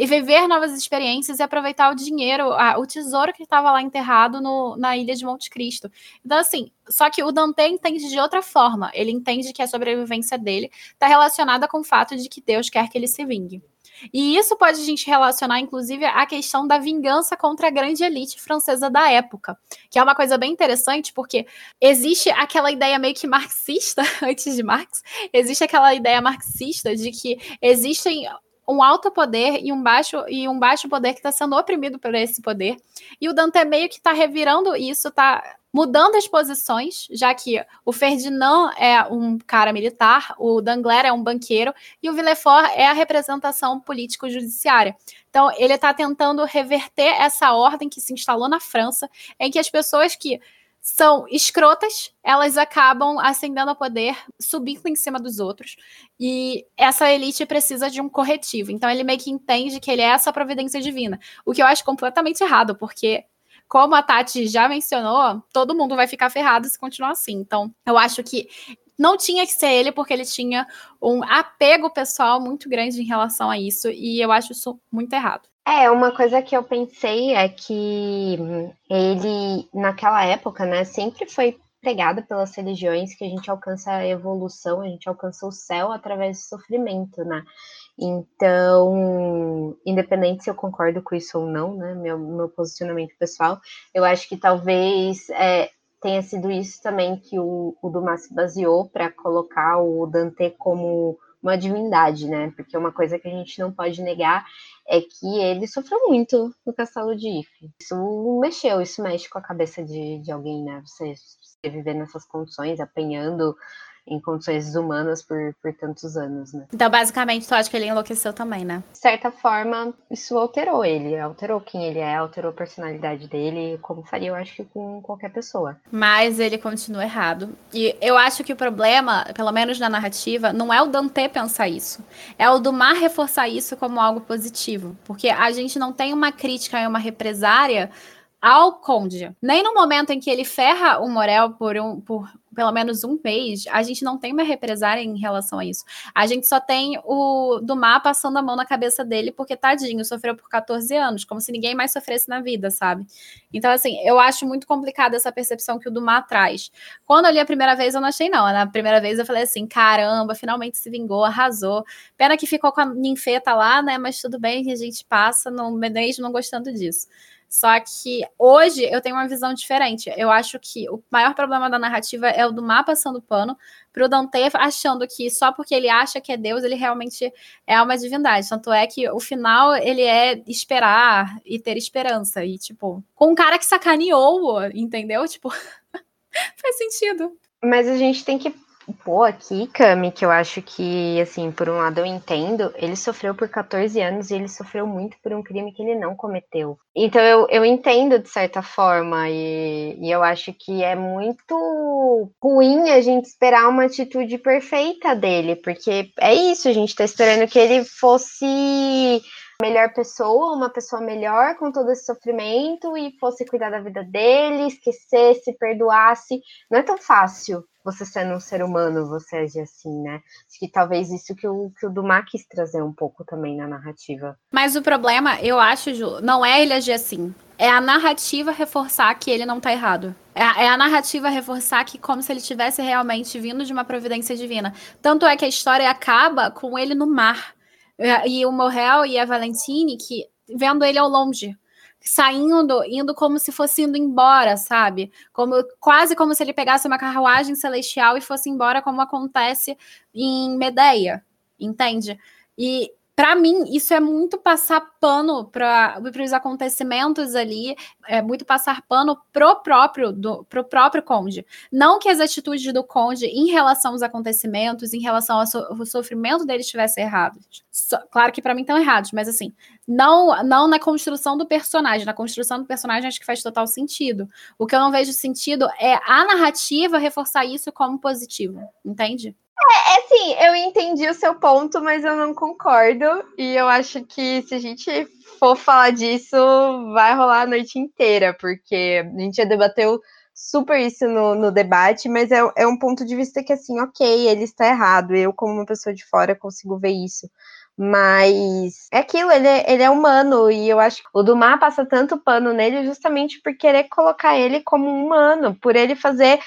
[SPEAKER 1] e viver novas experiências e aproveitar o dinheiro, a, o tesouro que estava lá enterrado no, na ilha de Monte Cristo. Então, assim, só que o Dante entende de outra forma. Ele entende que a sobrevivência dele está relacionada com o fato de que Deus quer que ele se vingue. E isso pode a gente relacionar, inclusive, à questão da vingança contra a grande elite francesa da época, que é uma coisa bem interessante, porque existe aquela ideia meio que marxista, *laughs* antes de Marx, existe aquela ideia marxista de que existem um alto poder e um baixo e um baixo poder que está sendo oprimido por esse poder. E o Dante meio que está revirando isso, está mudando as posições, já que o Ferdinand é um cara militar, o Danglars é um banqueiro e o Villefort é a representação político-judiciária. Então, ele está tentando reverter essa ordem que se instalou na França, em que as pessoas que são escrotas, elas acabam ascendendo ao poder, subindo em cima dos outros. E essa elite precisa de um corretivo. Então ele meio que entende que ele é essa providência divina. O que eu acho completamente errado, porque, como a Tati já mencionou, todo mundo vai ficar ferrado se continuar assim. Então eu acho que não tinha que ser ele, porque ele tinha um apego pessoal muito grande em relação a isso. E eu acho isso muito errado.
[SPEAKER 2] É, uma coisa que eu pensei é que ele, naquela época, né, sempre foi pregado pelas religiões que a gente alcança a evolução, a gente alcança o céu através do sofrimento, né? Então, independente se eu concordo com isso ou não, né, meu, meu posicionamento pessoal, eu acho que talvez é, tenha sido isso também que o, o Dumas se baseou para colocar o Dante como uma divindade, né? Porque uma coisa que a gente não pode negar é que ele sofreu muito no castelo de Ife. Isso mexeu, isso mexe com a cabeça de, de alguém, né? Você, você viver nessas condições, apanhando em condições desumanas por, por tantos anos, né?
[SPEAKER 1] Então, basicamente, tu acha que ele enlouqueceu também, né?
[SPEAKER 2] De certa forma, isso alterou ele, alterou quem ele é, alterou a personalidade dele, como faria, eu acho que com qualquer pessoa.
[SPEAKER 1] Mas ele continua errado. E eu acho que o problema, pelo menos na narrativa, não é o Dante pensar isso. É o Dumar reforçar isso como algo positivo. Porque a gente não tem uma crítica e uma represária ao Conde. Nem no momento em que ele ferra o Morel por, um, por pelo menos um mês, a gente não tem uma represária em relação a isso. A gente só tem o Dumar passando a mão na cabeça dele, porque tadinho, sofreu por 14 anos, como se ninguém mais sofresse na vida, sabe? Então, assim, eu acho muito complicada essa percepção que o Dumar traz. Quando eu li a primeira vez, eu não achei, não. Na primeira vez eu falei assim: caramba, finalmente se vingou, arrasou. Pena que ficou com a ninfeta lá, né? Mas tudo bem a gente passa, no não gostando disso. Só que hoje eu tenho uma visão diferente. Eu acho que o maior problema da narrativa é o do mapa passando pano para o Dante achando que só porque ele acha que é Deus, ele realmente é uma divindade. Tanto é que o final ele é esperar e ter esperança. E, tipo, com um cara que sacaneou, entendeu? Tipo, *laughs* faz sentido.
[SPEAKER 2] Mas a gente tem que Pô, aqui, que eu acho que, assim, por um lado eu entendo, ele sofreu por 14 anos e ele sofreu muito por um crime que ele não cometeu. Então eu, eu entendo de certa forma, e, e eu acho que é muito ruim a gente esperar uma atitude perfeita dele, porque é isso, a gente tá esperando que ele fosse melhor pessoa, uma pessoa melhor com todo esse sofrimento e fosse cuidar da vida dele, esquecesse, perdoasse. Não é tão fácil você sendo um ser humano, você agir assim, né? Acho que talvez isso que o, que o Dumas quis trazer um pouco também na narrativa.
[SPEAKER 1] Mas o problema, eu acho, Ju, não é ele agir assim. É a narrativa reforçar que ele não tá errado. É a, é a narrativa reforçar que como se ele tivesse realmente vindo de uma providência divina. Tanto é que a história acaba com ele no mar. É, e o Morrel e a Valentine, que vendo ele ao longe saindo, indo como se fosse indo embora, sabe? Como quase como se ele pegasse uma carruagem celestial e fosse embora, como acontece em Medeia, entende? E para mim, isso é muito passar pano para os acontecimentos ali, é muito passar pano pro próprio, do, pro próprio Conde. Não que as atitudes do Conde em relação aos acontecimentos, em relação ao, so, ao sofrimento dele estivessem errados. So, claro que para mim estão errados, mas assim, não, não na construção do personagem. Na construção do personagem acho que faz total sentido. O que eu não vejo sentido é a narrativa reforçar isso como positivo, entende?
[SPEAKER 2] É, é sim, eu entendi o seu ponto, mas eu não concordo. E eu acho que se a gente for falar disso, vai rolar a noite inteira, porque a gente já debateu super isso no, no debate, mas é, é um ponto de vista que, assim, ok, ele está errado. Eu, como uma pessoa de fora, consigo ver isso. Mas é aquilo, ele é, ele é humano, e eu acho que o Dumas passa tanto pano nele justamente por querer colocar ele como um humano, por ele fazer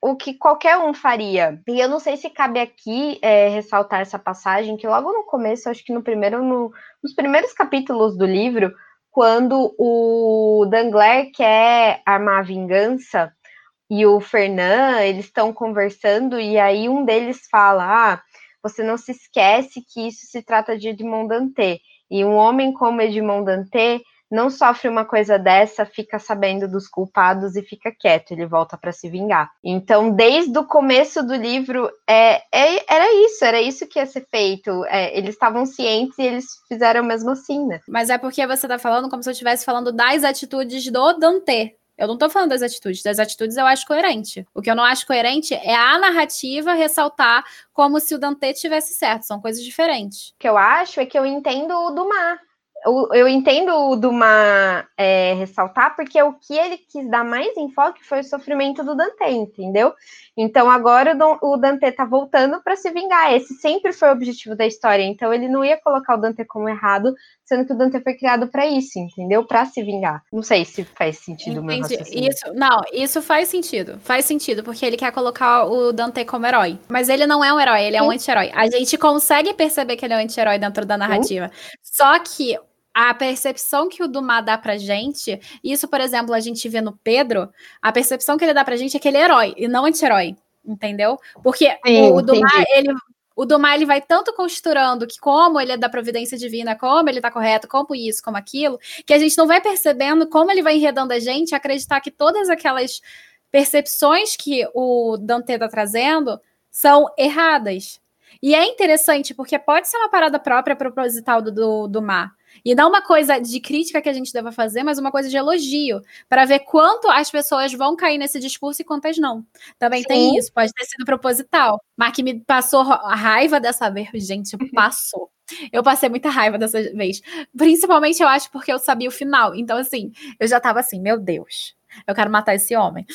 [SPEAKER 2] o que qualquer um faria. E eu não sei se cabe aqui é, ressaltar essa passagem, que logo no começo, acho que no primeiro, no, nos primeiros capítulos do livro, quando o Dangler quer armar a vingança e o Fernand, eles estão conversando, e aí um deles fala: Ah, você não se esquece que isso se trata de Edmond Dantê. E um homem como Edmond Dantê não sofre uma coisa dessa, fica sabendo dos culpados e fica quieto, ele volta para se vingar. Então, desde o começo do livro, é, é, era isso, era isso que ia ser feito. É, eles estavam cientes e eles fizeram mesmo assim, né?
[SPEAKER 1] Mas é porque você tá falando como se eu estivesse falando das atitudes do Dante. Eu não tô falando das atitudes. Das atitudes eu acho coerente. O que eu não acho coerente é a narrativa ressaltar como se o Dante tivesse certo. São coisas diferentes.
[SPEAKER 2] O que eu acho é que eu entendo o do mar eu, eu entendo o Dumas é, ressaltar, porque o que ele quis dar mais enfoque foi o sofrimento do Dante, entendeu? Então agora o, Dante tá voltando para se vingar. Esse sempre foi o objetivo da história. Então ele não ia colocar o Dante como errado, sendo que o Dante foi criado para isso, entendeu? Para se vingar. Não sei se faz sentido
[SPEAKER 1] o Isso, não, isso faz sentido. Faz sentido, porque ele quer colocar o Dante como herói. Mas ele não é um herói, ele é Sim. um anti-herói. A gente consegue perceber que ele é um anti-herói dentro da narrativa. Sim. Só que a percepção que o Dumas dá pra gente, isso, por exemplo, a gente vê no Pedro, a percepção que ele dá pra gente é que ele é herói e não anti-herói, entendeu? Porque Sim, o Dumas, ele, o Dumas, ele vai tanto costurando que como ele é da providência divina, como ele tá correto, como isso, como aquilo, que a gente não vai percebendo como ele vai enredando a gente a acreditar que todas aquelas percepções que o Dante tá trazendo são erradas. E é interessante, porque pode ser uma parada própria proposital do, do, do mar. E não uma coisa de crítica que a gente deva fazer, mas uma coisa de elogio, para ver quanto as pessoas vão cair nesse discurso e quantas não. Também Sim. tem isso, pode ter sido proposital. Mas que me passou a raiva dessa vez, gente, *laughs* passou. Eu passei muita raiva dessa vez. Principalmente, eu acho, porque eu sabia o final. Então, assim, eu já tava assim, meu Deus, eu quero matar esse homem.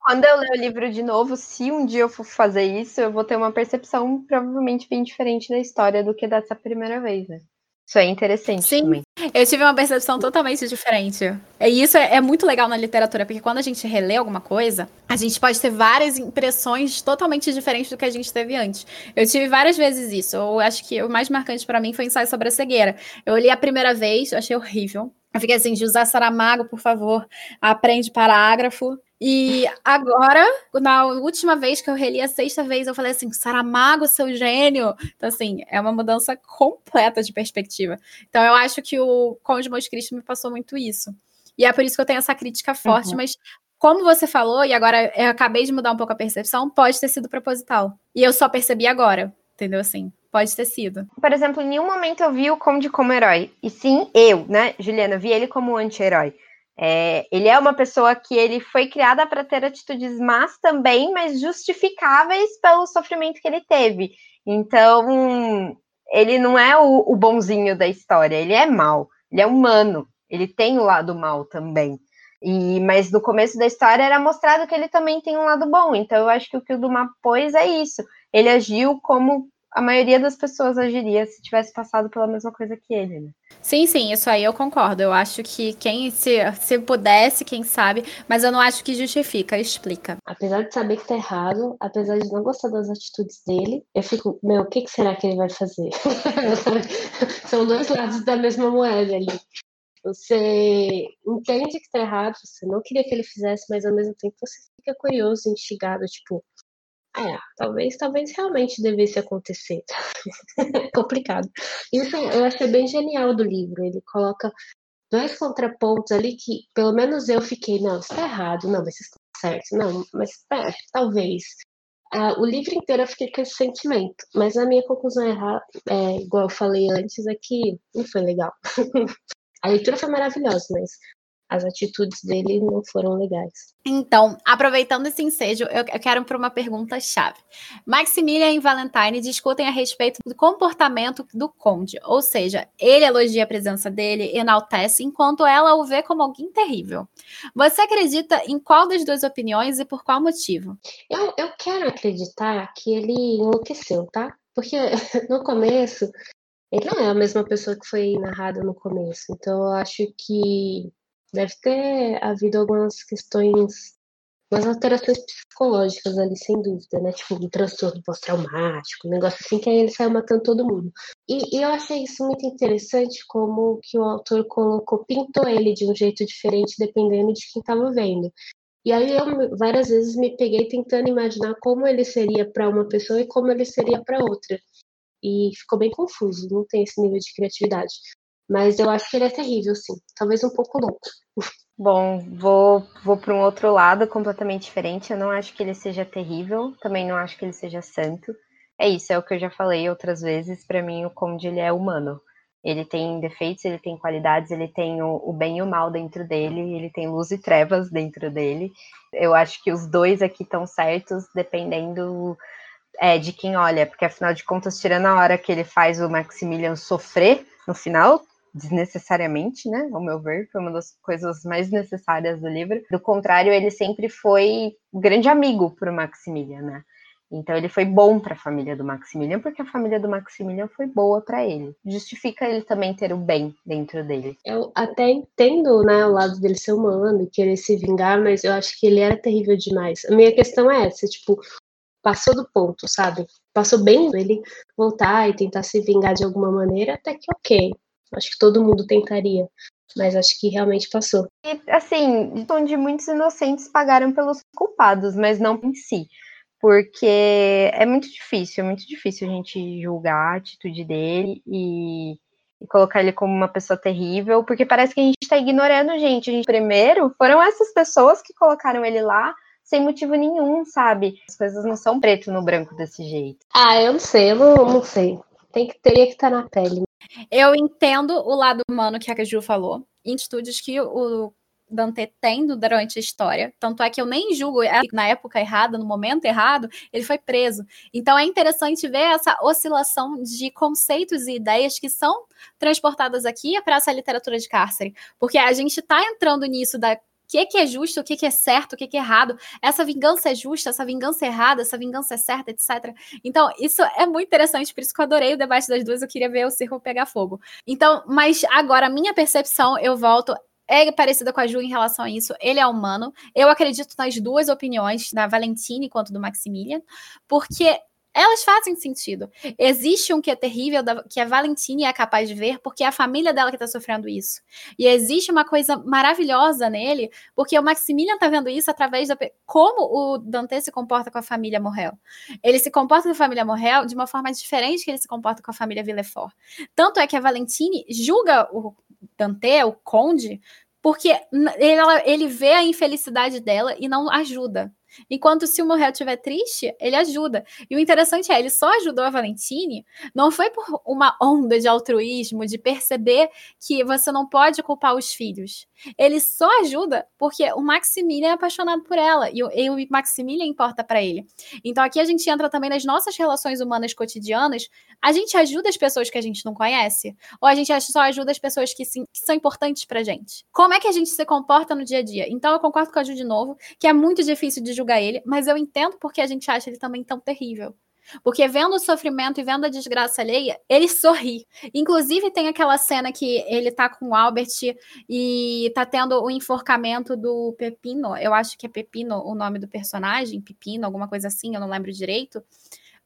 [SPEAKER 2] Quando eu ler o livro de novo, se um dia eu for fazer isso, eu vou ter uma percepção provavelmente bem diferente da história do que dessa primeira vez, né? Isso é interessante
[SPEAKER 1] Sim,
[SPEAKER 2] também.
[SPEAKER 1] Eu tive uma percepção totalmente diferente. E isso é, é, muito legal na literatura, porque quando a gente relê alguma coisa, a gente pode ter várias impressões totalmente diferentes do que a gente teve antes. Eu tive várias vezes isso. Eu acho que o mais marcante para mim foi o ensaio sobre a cegueira. Eu li a primeira vez, achei horrível. Eu fiquei assim, José Saramago, por favor, aprende parágrafo. E agora, na última vez que eu reli a sexta vez, eu falei assim: Saramago, seu gênio. Então, assim, é uma mudança completa de perspectiva. Então, eu acho que o Conde Monte Cristo me passou muito isso. E é por isso que eu tenho essa crítica forte, uhum. mas como você falou, e agora eu acabei de mudar um pouco a percepção, pode ter sido proposital. E eu só percebi agora, entendeu? Assim, pode ter sido.
[SPEAKER 2] Por exemplo, em nenhum momento eu vi o Conde como herói. E sim, eu, né, Juliana, vi ele como anti-herói. É, ele é uma pessoa que ele foi criada para ter atitudes más também, mas justificáveis pelo sofrimento que ele teve. Então, ele não é o, o bonzinho da história, ele é mal, ele é humano, ele tem o lado mal também. E, mas no começo da história era mostrado que ele também tem um lado bom. Então eu acho que o que o Dumas pôs é isso. Ele agiu como a maioria das pessoas agiria se tivesse passado pela mesma coisa que ele, né?
[SPEAKER 1] Sim, sim, isso aí eu concordo. Eu acho que quem, se, se pudesse, quem sabe, mas eu não acho que justifica, explica.
[SPEAKER 3] Apesar de saber que tá errado, apesar de não gostar das atitudes dele, eu fico, meu, o que, que será que ele vai fazer? *laughs* São dois lados da mesma moeda ali. Você entende que tá errado, você não queria que ele fizesse, mas ao mesmo tempo você fica curioso, instigado, tipo, é, talvez, talvez realmente devesse acontecer. *laughs* Complicado. Isso eu achei bem genial do livro. Ele coloca dois contrapontos ali que, pelo menos eu fiquei, não, isso tá errado, não, mas isso tá certo, não, mas é, talvez. Ah, o livro inteiro eu fiquei com esse sentimento, mas a minha conclusão é, é igual eu falei antes, é que não foi legal. *laughs* a leitura foi maravilhosa, mas as atitudes dele não foram legais.
[SPEAKER 1] Então, aproveitando esse ensejo, eu quero para uma pergunta chave. Maximilian e Valentine discutem a respeito do comportamento do conde, ou seja, ele elogia a presença dele, enaltece, enquanto ela o vê como alguém terrível. Você acredita em qual das duas opiniões e por qual motivo?
[SPEAKER 3] Eu, eu quero acreditar que ele enlouqueceu, tá? Porque *laughs* no começo, ele não é a mesma pessoa que foi narrada no começo. Então, eu acho que deve ter havido algumas questões, umas alterações psicológicas ali, sem dúvida, né? Tipo, um transtorno pós-traumático, um negócio assim, que aí ele saiu matando todo mundo. E, e, eu achei isso muito interessante, como que o autor colocou, pintou ele de um jeito diferente, dependendo de quem estava vendo. E aí eu várias vezes me peguei tentando imaginar como ele seria para uma pessoa e como ele seria para outra. E ficou bem confuso, não tem esse nível de criatividade. Mas eu acho que ele é terrível, sim. Talvez um pouco louco.
[SPEAKER 2] Bom, vou, vou para um outro lado completamente diferente. Eu não acho que ele seja terrível, também não acho que ele seja santo. É isso, é o que eu já falei outras vezes. Para mim, o Conde ele é humano. Ele tem defeitos, ele tem qualidades, ele tem o, o, bem e o mal dentro dele, ele tem luz e trevas dentro dele. Eu acho que os dois aqui estão certos, dependendo é, de quem olha, porque afinal de contas, tirando a hora que ele faz o Maximilian sofrer no final, desnecessariamente, né? Ao meu ver, foi uma das coisas mais necessárias do livro. Do contrário, ele sempre foi um grande amigo para o Maximilian, né? Então ele foi bom para a família do Maximilian porque a família do Maximilian foi boa para ele. Justifica ele também ter o bem dentro dele.
[SPEAKER 3] Eu até entendo, né, o lado dele ser humano e querer se vingar, mas eu acho que ele era terrível demais. A minha questão é essa, tipo, passou do ponto, sabe? Passou bem ele voltar e tentar se vingar de alguma maneira, até que ok. Acho que todo mundo tentaria, mas acho que realmente passou.
[SPEAKER 2] E assim, onde muitos inocentes pagaram pelos culpados, mas não em si. Porque é muito difícil, é muito difícil a gente julgar a atitude dele e, e colocar ele como uma pessoa terrível, porque parece que a gente está ignorando gente. A gente. Primeiro, foram essas pessoas que colocaram ele lá sem motivo nenhum, sabe? As coisas não são preto no branco desse jeito.
[SPEAKER 3] Ah, eu não sei, eu não, não sei. Tem que, teria que estar na pele.
[SPEAKER 1] Eu entendo o lado humano que a Ju falou, em atitudes que o Dante tem durante a história. Tanto é que eu nem julgo na época errada, no momento errado, ele foi preso. Então é interessante ver essa oscilação de conceitos e ideias que são transportadas aqui para essa literatura de cárcere. Porque a gente está entrando nisso da que, que é justo, o que, que é certo, o que, que é errado, essa vingança é justa, essa vingança é errada, essa vingança é certa, etc. Então, isso é muito interessante, por isso que eu adorei o debate das duas, eu queria ver o circo pegar fogo. Então, mas agora, a minha percepção, eu volto, é parecida com a Ju em relação a isso. Ele é humano. Eu acredito nas duas opiniões, da Valentine quanto do Maximilian, porque elas fazem sentido. Existe um que é terrível, que a Valentine é capaz de ver, porque é a família dela que está sofrendo isso. E existe uma coisa maravilhosa nele, porque o Maximilian está vendo isso através da. Como o Dante se comporta com a família Morrel. Ele se comporta com a família Morrel de uma forma diferente que ele se comporta com a família Villefort. Tanto é que a Valentine julga o Dante, o Conde, porque ele, ele vê a infelicidade dela e não ajuda. Enquanto se o Morrel estiver triste, ele ajuda. E o interessante é, ele só ajudou a Valentine, não foi por uma onda de altruísmo, de perceber que você não pode culpar os filhos. Ele só ajuda porque o Maximilian é apaixonado por ela e o, e o Maximilian importa para ele. Então aqui a gente entra também nas nossas relações humanas cotidianas. A gente ajuda as pessoas que a gente não conhece? Ou a gente só ajuda as pessoas que, sim, que são importantes pra gente? Como é que a gente se comporta no dia a dia? Então eu concordo com a Ju de novo, que é muito difícil de julgar ele, mas eu entendo porque a gente acha ele também tão terrível. Porque vendo o sofrimento e vendo a desgraça alheia, ele sorri. Inclusive, tem aquela cena que ele tá com o Albert e tá tendo o enforcamento do Pepino. Eu acho que é Pepino o nome do personagem, Pepino, alguma coisa assim, eu não lembro direito.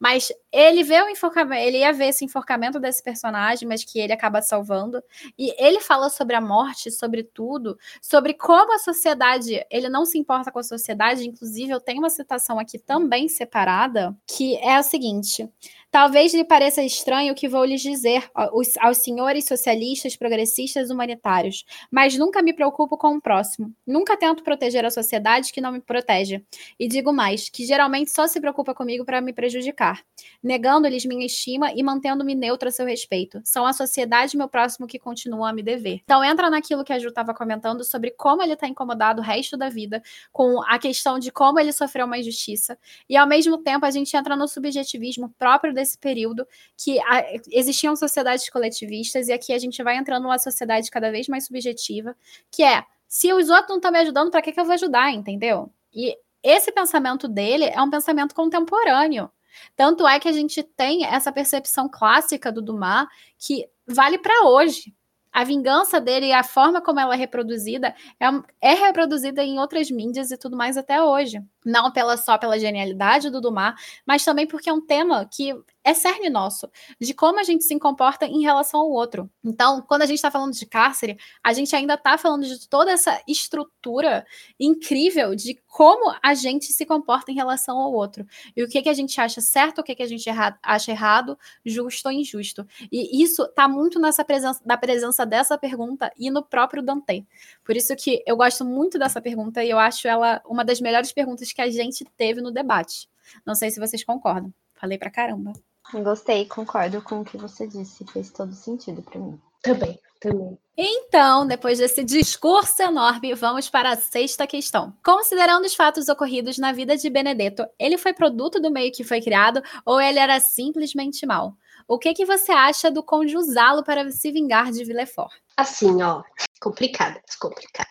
[SPEAKER 1] Mas ele vê o enforcamento, ele ia ver esse enforcamento desse personagem, mas que ele acaba salvando. E ele fala sobre a morte, sobre tudo, sobre como a sociedade, ele não se importa com a sociedade. Inclusive, eu tenho uma citação aqui também separada, que é a seguinte: Talvez lhe pareça estranho o que vou lhes dizer aos, aos senhores socialistas, progressistas, humanitários, mas nunca me preocupo com o próximo. Nunca tento proteger a sociedade que não me protege. E digo mais, que geralmente só se preocupa comigo para me prejudicar, negando-lhes minha estima e mantendo-me neutra a seu respeito. São a sociedade meu próximo que continuam a me dever. Então entra naquilo que a Ju estava comentando sobre como ele está incomodado o resto da vida com a questão de como ele sofreu uma injustiça. E ao mesmo tempo a gente entra no subjetivismo próprio desse período, que a, existiam sociedades coletivistas, e aqui a gente vai entrando numa sociedade cada vez mais subjetiva, que é: se os outros não estão me ajudando, para que, que eu vou ajudar, entendeu? E esse pensamento dele é um pensamento contemporâneo. Tanto é que a gente tem essa percepção clássica do Dumas que vale para hoje a vingança dele e a forma como ela é reproduzida é, é, reproduzida em outras mídias e tudo mais até hoje. Não pela, só pela genialidade do Dumas, mas também porque é um tema que é cerne nosso, de como a gente se comporta em relação ao outro. Então, quando a gente está falando de cárcere, a gente ainda está falando de toda essa estrutura incrível de como a gente se comporta em relação ao outro. E o que, que a gente acha certo, o que, que a gente erra acha errado, justo ou injusto. E isso está muito nessa presença, da presença dessa pergunta e no próprio Dante. Por isso que eu gosto muito dessa pergunta e eu acho ela uma das melhores perguntas que a gente teve no debate. Não sei se vocês concordam. Falei pra caramba.
[SPEAKER 2] Gostei, concordo com o que você disse, fez todo sentido para mim.
[SPEAKER 3] Também, também.
[SPEAKER 1] Então, depois desse discurso enorme, vamos para a sexta questão. Considerando os fatos ocorridos na vida de Benedetto, ele foi produto do meio que foi criado ou ele era simplesmente mau? O que que você acha do conde usá-lo para se vingar de Villefort?
[SPEAKER 3] Assim, ó, complicado, complicado.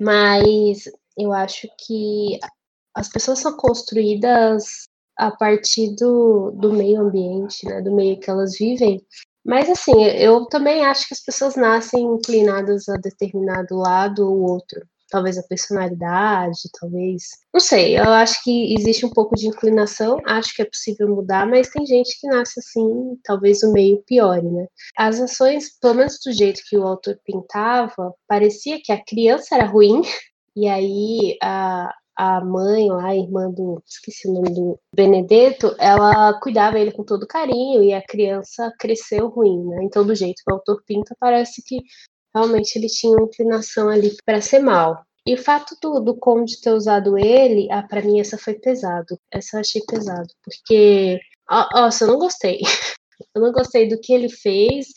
[SPEAKER 3] Mas eu acho que as pessoas são construídas a partir do, do meio ambiente, né, do meio que elas vivem. Mas assim, eu também acho que as pessoas nascem inclinadas a determinado lado ou outro. Talvez a personalidade, talvez. Não sei, eu acho que existe um pouco de inclinação, acho que é possível mudar, mas tem gente que nasce assim, talvez o meio piore, né? As ações, pelo menos do jeito que o autor pintava, parecia que a criança era ruim, *laughs* e aí a, a mãe lá, a irmã do, esqueci o nome do Benedetto, ela cuidava ele com todo carinho e a criança cresceu ruim, né? Então, do jeito que o autor pinta, parece que realmente ele tinha uma inclinação ali para ser mal. E o fato do, do Conde ter usado ele, ah, para mim essa foi pesado. Essa eu achei pesado, porque, nossa, eu não gostei. *laughs* Eu não gostei do que ele fez,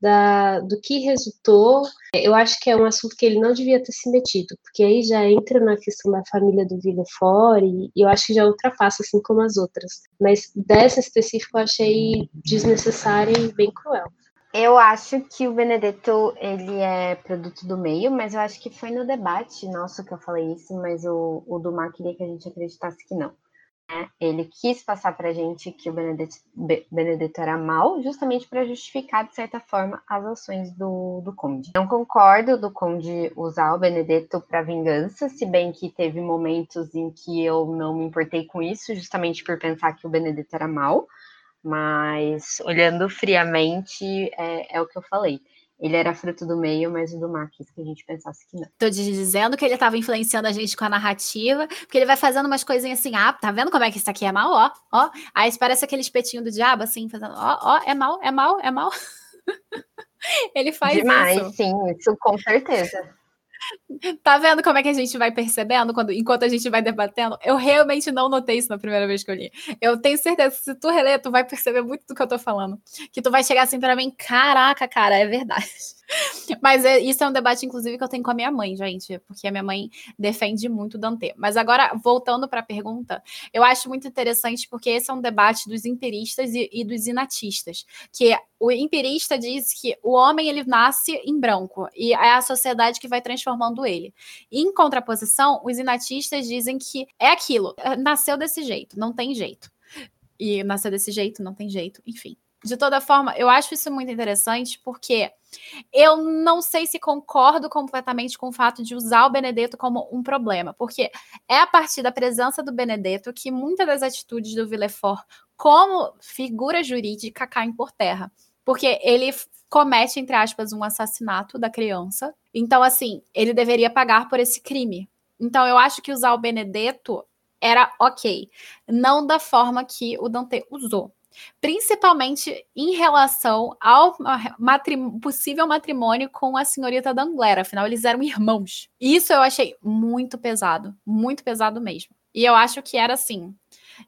[SPEAKER 3] da, do que resultou, eu acho que é um assunto que ele não devia ter se metido, porque aí já entra na questão da família do Villefort e, e eu acho que já ultrapassa, assim como as outras. Mas dessa específica eu achei desnecessária e bem cruel.
[SPEAKER 2] Eu acho que o Benedetto, ele é produto do meio, mas eu acho que foi no debate nosso que eu falei isso, mas o, o Dumas queria que a gente acreditasse que não. Né? Ele quis passar para a gente que o Benedetto, Benedetto era mal, justamente para justificar, de certa forma, as ações do, do Conde. Não concordo do Conde usar o Benedetto para vingança, se bem que teve momentos em que eu não me importei com isso, justamente por pensar que o Benedetto era mal. Mas olhando friamente, é, é o que eu falei ele era fruto do meio, mas o do Mar quis que a gente pensasse que não.
[SPEAKER 1] Tô dizendo que ele estava influenciando a gente com a narrativa, porque ele vai fazendo umas coisinhas assim, ah, tá vendo como é que isso aqui é mal, ó, ó. Aí parece aquele espetinho do diabo, assim, fazendo, ó, ó, é mal, é mal, é mal. *laughs* ele faz
[SPEAKER 2] Demais,
[SPEAKER 1] isso.
[SPEAKER 2] Demais, sim, isso com certeza.
[SPEAKER 1] Tá vendo como é que a gente vai percebendo quando, enquanto a gente vai debatendo? Eu realmente não notei isso na primeira vez que eu li. Eu tenho certeza que se tu reler, tu vai perceber muito do que eu tô falando. Que tu vai chegar assim para mim, caraca, cara, é verdade. *laughs* Mas é, isso é um debate, inclusive, que eu tenho com a minha mãe, gente, porque a minha mãe defende muito Dante. Mas agora, voltando para a pergunta, eu acho muito interessante porque esse é um debate dos empiristas e, e, dos inatistas, que o empirista diz que o homem ele nasce em branco e é a sociedade que vai transformando ele. Em contraposição, os inatistas dizem que é aquilo, nasceu desse jeito, não tem jeito. E nasceu desse jeito, não tem jeito, enfim. De toda forma, eu acho isso muito interessante porque eu não sei se concordo completamente com o fato de usar o Benedetto como um problema, porque é a partir da presença do Benedetto que muitas das atitudes do Villefort como figura jurídica caem por terra. Porque ele comete, entre aspas, um assassinato da criança. Então, assim, ele deveria pagar por esse crime. Então, eu acho que usar o Benedetto era ok. Não da forma que o Dante usou. principalmente em relação ao matrim possível matrimônio com a senhorita Danglera. Afinal, eles eram irmãos. Isso eu achei muito pesado, muito pesado mesmo. E eu acho que era assim,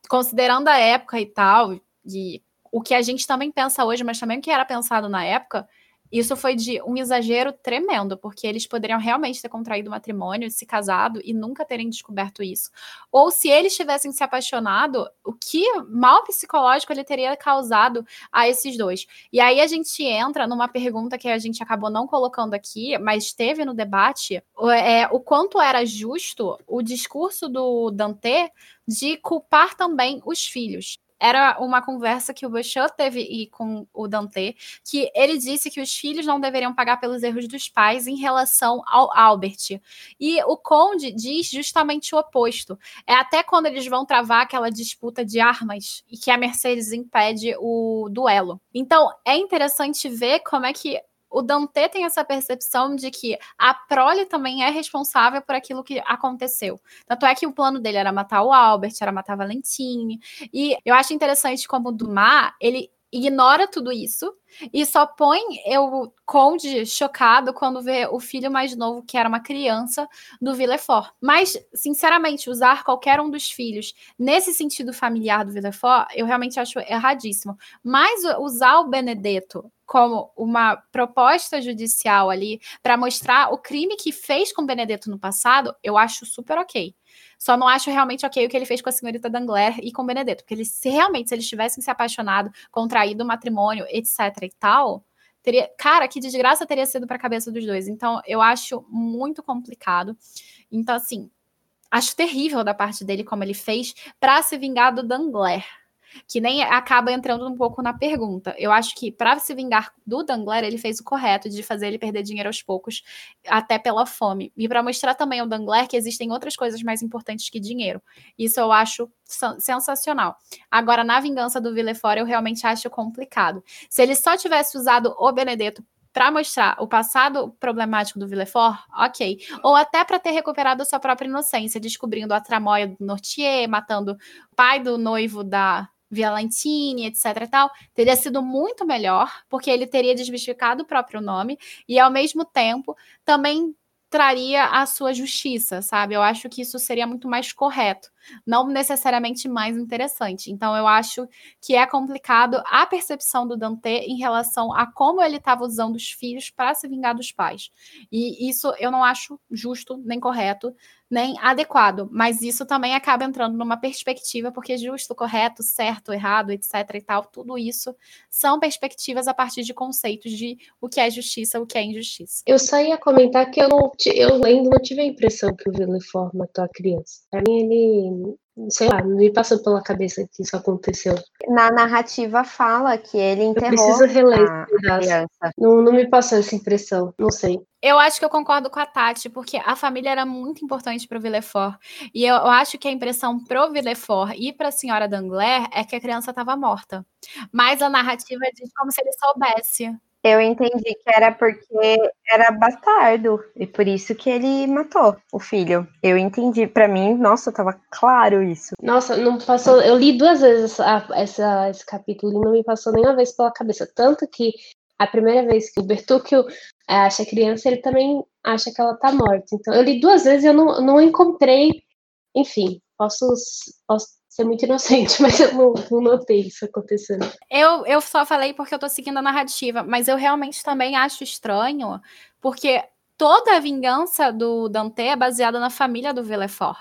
[SPEAKER 1] considerando a época e tal, e o que a gente também pensa hoje, mas também o que era pensado na época, isso foi de um exagero tremendo, porque eles poderiam realmente ter contraído matrimônio, se casado e nunca terem descoberto isso. Ou se eles tivessem se apaixonado, o que mal psicológico ele teria causado a esses dois. E aí a gente entra numa pergunta que a gente acabou não colocando aqui, mas teve no debate, é, o quanto era justo o discurso do Dante de culpar também os filhos era uma conversa que o Bouchot teve e com o Dante, que ele disse que os filhos não deveriam pagar pelos erros dos pais em relação ao Albert. E o Conde diz justamente o oposto. É até quando eles vão travar aquela disputa de armas e que a Mercedes impede o duelo. Então, é interessante ver como é que o Dante tem essa percepção de que a prole também é responsável por aquilo que aconteceu. Tanto é que o plano dele era matar o Albert, era matar a Valentine. E eu acho interessante como o Dumas, ele ignora tudo isso e só põe o Conde chocado quando vê o filho mais novo, que era uma criança, do Villefort. Mas, sinceramente, usar qualquer um dos filhos nesse sentido familiar do Villefort, eu realmente acho erradíssimo. Mas usar o Benedetto como uma proposta judicial ali para mostrar o crime que fez com Benedetto no passado, eu acho super ok. Só não acho realmente ok o que ele fez com a senhorita Dangler e com Benedetto, porque eles, se realmente se eles tivessem se apaixonado, contraído o matrimônio, etc e tal, teria, cara, que desgraça teria sido para a cabeça dos dois. Então, eu acho muito complicado. Então, assim, acho terrível da parte dele como ele fez para se vingar do Dangler que nem acaba entrando um pouco na pergunta. Eu acho que para se vingar do Dangler, ele fez o correto de fazer ele perder dinheiro aos poucos, até pela fome. E para mostrar também ao Dangler que existem outras coisas mais importantes que dinheiro. Isso eu acho sensacional. Agora, na vingança do Villefort, eu realmente acho complicado. Se ele só tivesse usado o Benedetto para mostrar o passado problemático do Villefort, ok. Ou até para ter recuperado sua própria inocência, descobrindo a tramóia do Nortier, matando o pai do noivo da Violentini, etc tal, teria sido muito melhor, porque ele teria desmistificado o próprio nome e, ao mesmo tempo, também traria a sua justiça, sabe? Eu acho que isso seria muito mais correto, não necessariamente mais interessante. Então, eu acho que é complicado a percepção do Dante em relação a como ele estava usando os filhos para se vingar dos pais. E isso eu não acho justo nem correto nem adequado, mas isso também acaba entrando numa perspectiva, porque justo, correto, certo, errado, etc e tal, tudo isso são perspectivas a partir de conceitos de o que é justiça, o que é injustiça.
[SPEAKER 3] Eu só ia comentar que eu, não, eu ainda não tive a impressão que o Villefort matou a criança. Para mim, ele sei lá, não me passou pela cabeça que isso aconteceu.
[SPEAKER 2] Na narrativa fala que ele enterrou
[SPEAKER 3] Eu preciso reler a criança. Não, não me passou essa impressão, não sei.
[SPEAKER 1] Eu acho que eu concordo com a Tati, porque a família era muito importante para o Villefort. E eu, eu, acho que a impressão pro Villefort e para a senhora Dangler é que a criança estava morta. Mas a narrativa diz como se ele soubesse.
[SPEAKER 2] Eu entendi que era porque era bastardo e por isso que ele matou o filho. Eu entendi. Para mim, nossa, tava claro isso.
[SPEAKER 3] Nossa, não passou. Eu li duas vezes essa, essa, esse capítulo e não me passou nenhuma vez pela cabeça. Tanto que a primeira vez que o Bertuccio é, acha a criança, ele também acha que ela tá morta. Então, eu li duas vezes e eu não, não encontrei. Enfim, posso, posso ser muito inocente, *laughs* mas eu não, não notei isso acontecendo.
[SPEAKER 1] Eu, eu só falei porque eu tô seguindo a narrativa, mas eu realmente também acho estranho, porque toda a vingança do Dante é baseada na família do Villefort.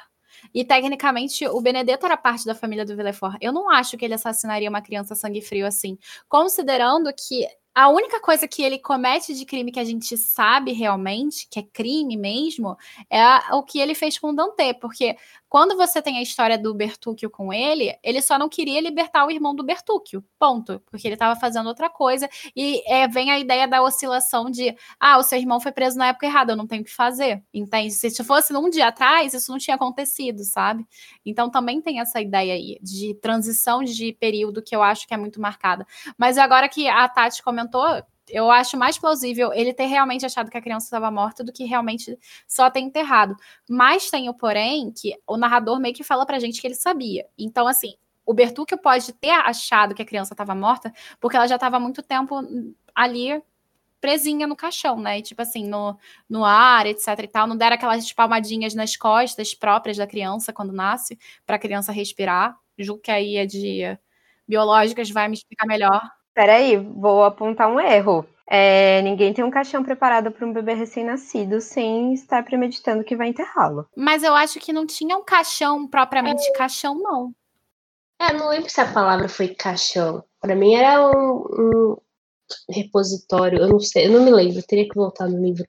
[SPEAKER 1] E tecnicamente o Benedetto era parte da família do Villefort. Eu não acho que ele assassinaria uma criança sangue frio assim, considerando que a única coisa que ele comete de crime que a gente sabe realmente, que é crime mesmo, é o que ele fez com o Dante, porque quando você tem a história do Bertuccio com ele, ele só não queria libertar o irmão do Bertuccio, ponto. Porque ele estava fazendo outra coisa. E é, vem a ideia da oscilação de: ah, o seu irmão foi preso na época errada, eu não tenho o que fazer. Entende? Se fosse um dia atrás, isso não tinha acontecido, sabe? Então também tem essa ideia aí de transição de período que eu acho que é muito marcada. Mas agora que a Tati comentou, eu acho mais plausível ele ter realmente achado que a criança estava morta do que realmente só ter enterrado. Mas tem o porém que o narrador meio que fala pra gente que ele sabia. Então, assim, o Bertuccio pode ter achado que a criança estava morta, porque ela já estava muito tempo ali presinha no caixão, né? E, tipo assim, no, no ar, etc e tal. Não deram aquelas palmadinhas nas costas próprias da criança quando nasce, para a criança respirar. Julgo que aí é de biológicas, vai me explicar melhor.
[SPEAKER 2] Peraí, vou apontar um erro. É, ninguém tem um caixão preparado para um bebê recém-nascido sem estar premeditando que vai enterrá-lo.
[SPEAKER 1] Mas eu acho que não tinha um caixão propriamente é. caixão, não.
[SPEAKER 3] É, não lembro se a palavra foi caixão. Para mim era um, um, repositório, eu não sei, eu não me lembro, teria que voltar no livro.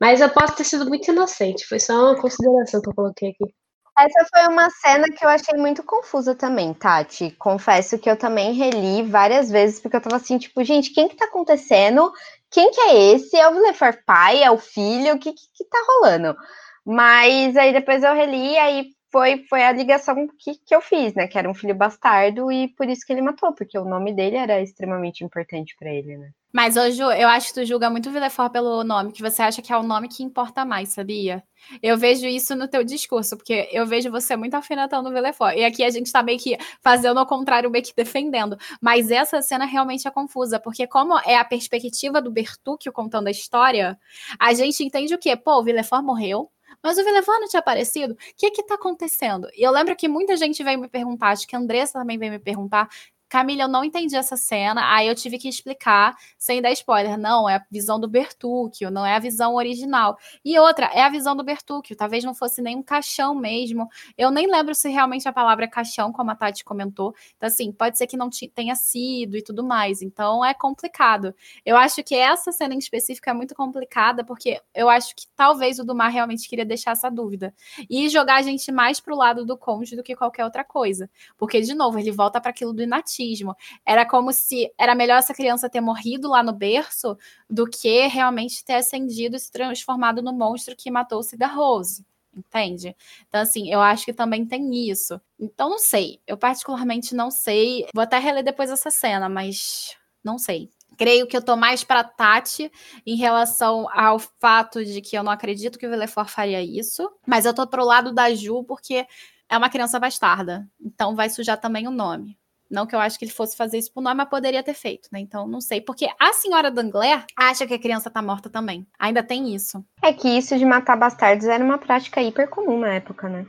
[SPEAKER 3] Mas eu posso ter sido muito inocente, foi só uma consideração que eu coloquei aqui.
[SPEAKER 2] Essa foi uma cena que eu achei muito confusa também, Tati. Confesso que eu também reli várias vezes, porque eu tava assim, tipo, gente, quem que tá acontecendo? Quem que é esse? É o Villefort pai? É o filho? O que, que, que tá rolando? Mas aí depois eu reli, aí foi, foi a ligação que, que eu fiz, né? Que era um filho bastardo e por isso que ele matou, porque o nome dele era extremamente importante para ele, né?
[SPEAKER 1] Mas hoje eu acho que tu julga muito Villefort pelo nome, que você acha que é o nome que importa mais, sabia? Eu vejo isso no teu discurso, porque eu vejo você muito alfinetando o Villefort. E aqui a gente tá meio que fazendo ao contrário, meio que defendendo. Mas essa cena realmente é confusa, porque como é a perspectiva do Bertuccio contando a história, a gente entende o quê? Pô, o Villefort morreu, mas o Vilevano tinha aparecido. O que que tá acontecendo? E eu lembro que muita gente veio me perguntar, acho que a Andressa também veio me perguntar, Camila, eu não entendi essa cena, aí eu tive que explicar, sem dar spoiler. Não, é a visão do Bertuccio, não é a visão original. E outra, é a visão do Bertuccio, talvez não fosse nem um caixão mesmo. Eu nem lembro se realmente a palavra é caixão, como a Tati comentou. Então, assim, pode ser que não tenha sido e tudo mais. Então, é complicado. Eu acho que essa cena em específico é muito complicada, porque eu acho que talvez o Dumar realmente queria deixar essa dúvida. E jogar a gente mais pro lado do conde do que qualquer outra coisa. Porque, de novo, ele volta para aquilo do inativo era como se era melhor essa criança ter morrido lá no berço do que realmente ter ascendido e se transformado no monstro que matou o Cigarrose. Entende? Então, assim, eu acho que também tem isso. Então, não sei. Eu, particularmente, não sei. Vou até reler depois essa cena, mas não sei creio que eu tô mais para Tati em relação ao fato de que eu não acredito que o Villefort faria isso, mas eu tô pro lado da Ju porque é uma criança bastarda, então vai sujar também o nome. Não que eu acho que ele fosse fazer isso por nós, mas poderia ter feito, né? Então, não sei. Porque a senhora Dangler acha que a criança tá morta também. Ainda tem isso.
[SPEAKER 2] É que isso de matar bastardos era uma prática hiper comum na época, né?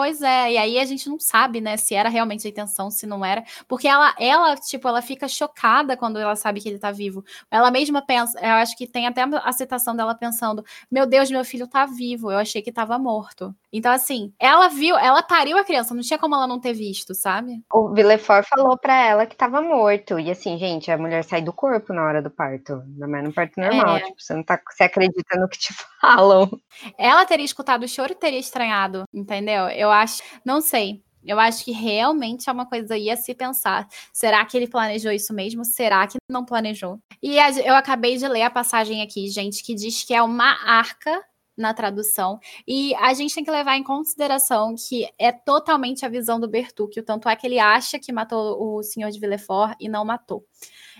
[SPEAKER 1] Pois é, e aí a gente não sabe, né, se era realmente a intenção, se não era, porque ela, ela, tipo, ela fica chocada quando ela sabe que ele tá vivo. Ela mesma pensa, eu acho que tem até a citação dela pensando: "Meu Deus, meu filho tá vivo, eu achei que tava morto". Então assim, ela viu, ela pariu a criança, não tinha como ela não ter visto, sabe?
[SPEAKER 2] O Villefort falou para ela que tava morto. E assim, gente, a mulher sai do corpo na hora do parto, não é no parto normal, é. tipo, você não tá, você acredita no que te *laughs* falam.
[SPEAKER 1] Ela teria escutado o choro e teria estranhado, entendeu? Eu acho, não sei. Eu acho que realmente é uma coisa aí a se pensar. Será que ele planejou isso mesmo? Será que não planejou? E eu acabei de ler a passagem aqui, gente, que diz que é uma arca na tradução. E a gente tem que levar em consideração que é totalmente a visão do Bertuccio, tanto é que ele acha que matou o senhor de Villefort e não matou.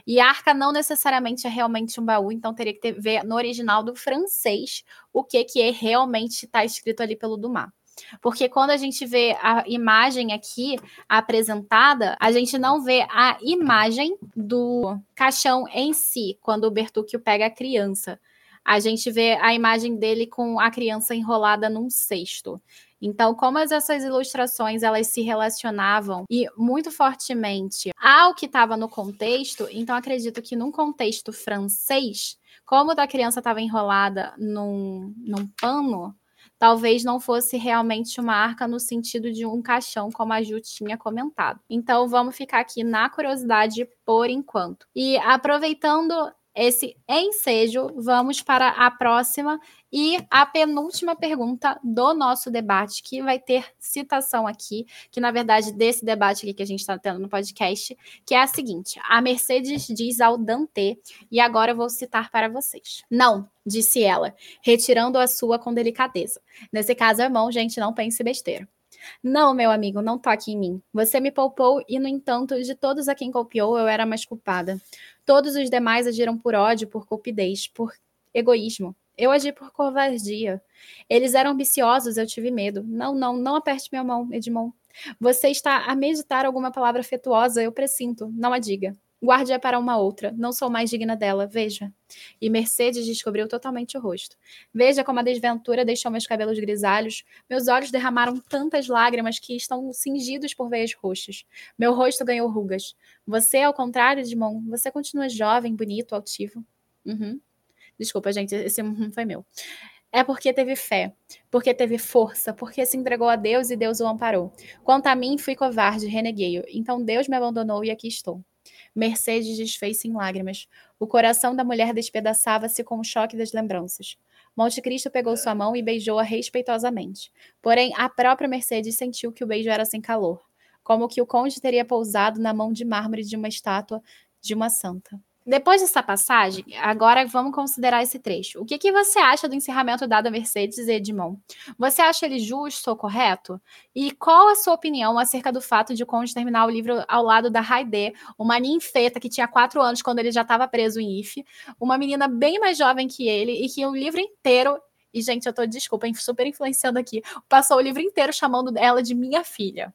[SPEAKER 1] E arca não necessariamente é realmente um baú, então teria que ter, ver no original do francês o que que é realmente está escrito ali pelo Dumas. Porque quando a gente vê a imagem aqui apresentada, a gente não vê a imagem do caixão em si, quando o Bertuccio pega a criança. A gente vê a imagem dele com a criança enrolada num cesto. Então, como essas ilustrações elas se relacionavam e muito fortemente ao que estava no contexto, então acredito que num contexto francês, como a criança estava enrolada num, num pano, talvez não fosse realmente uma arca no sentido de um caixão, como a Ju tinha comentado. Então, vamos ficar aqui na curiosidade por enquanto. E aproveitando esse ensejo, vamos para a próxima e a penúltima pergunta do nosso debate, que vai ter citação aqui, que na verdade desse debate aqui que a gente está tendo no podcast, que é a seguinte: a Mercedes diz ao Dante, e agora eu vou citar para vocês. Não, disse ela, retirando a sua com delicadeza. Nesse caso, irmão, gente, não pense besteira. Não, meu amigo, não toque em mim. Você me poupou e, no entanto, de todos a quem copiou, eu era mais culpada. Todos os demais agiram por ódio, por cupidez, por egoísmo. Eu agi por covardia. Eles eram ambiciosos, eu tive medo. Não, não, não aperte minha mão, Edmond. Você está a meditar alguma palavra afetuosa, eu presinto, não a diga. Guarde-a para uma outra, não sou mais digna dela, veja. E Mercedes descobriu totalmente o rosto. Veja como a desventura deixou meus cabelos grisalhos, meus olhos derramaram tantas lágrimas que estão cingidos por veias roxas. Meu rosto ganhou rugas. Você, ao contrário, Edmond, você continua jovem, bonito, altivo. Uhum. Desculpa, gente, esse *laughs* uhum foi meu. É porque teve fé, porque teve força, porque se entregou a Deus e Deus o amparou. Quanto a mim, fui covarde, reneguei-o. Então Deus me abandonou e aqui estou. Mercedes desfez-se em lágrimas. O coração da mulher despedaçava-se com o choque das lembranças. Monte Cristo pegou sua mão e beijou-a respeitosamente. Porém, a própria Mercedes sentiu que o beijo era sem calor, como que o conde teria pousado na mão de mármore de uma estátua de uma santa. Depois dessa passagem, agora vamos considerar esse trecho. O que, que você acha do encerramento dado a Mercedes e Edmond? Você acha ele justo ou correto? E qual a sua opinião acerca do fato de o Conde terminar o livro ao lado da Raide, uma ninfeta que tinha quatro anos quando ele já estava preso em Ife, uma menina bem mais jovem que ele e que o livro inteiro e, gente, eu tô, desculpa, super influenciando aqui. Passou o livro inteiro chamando ela de minha filha.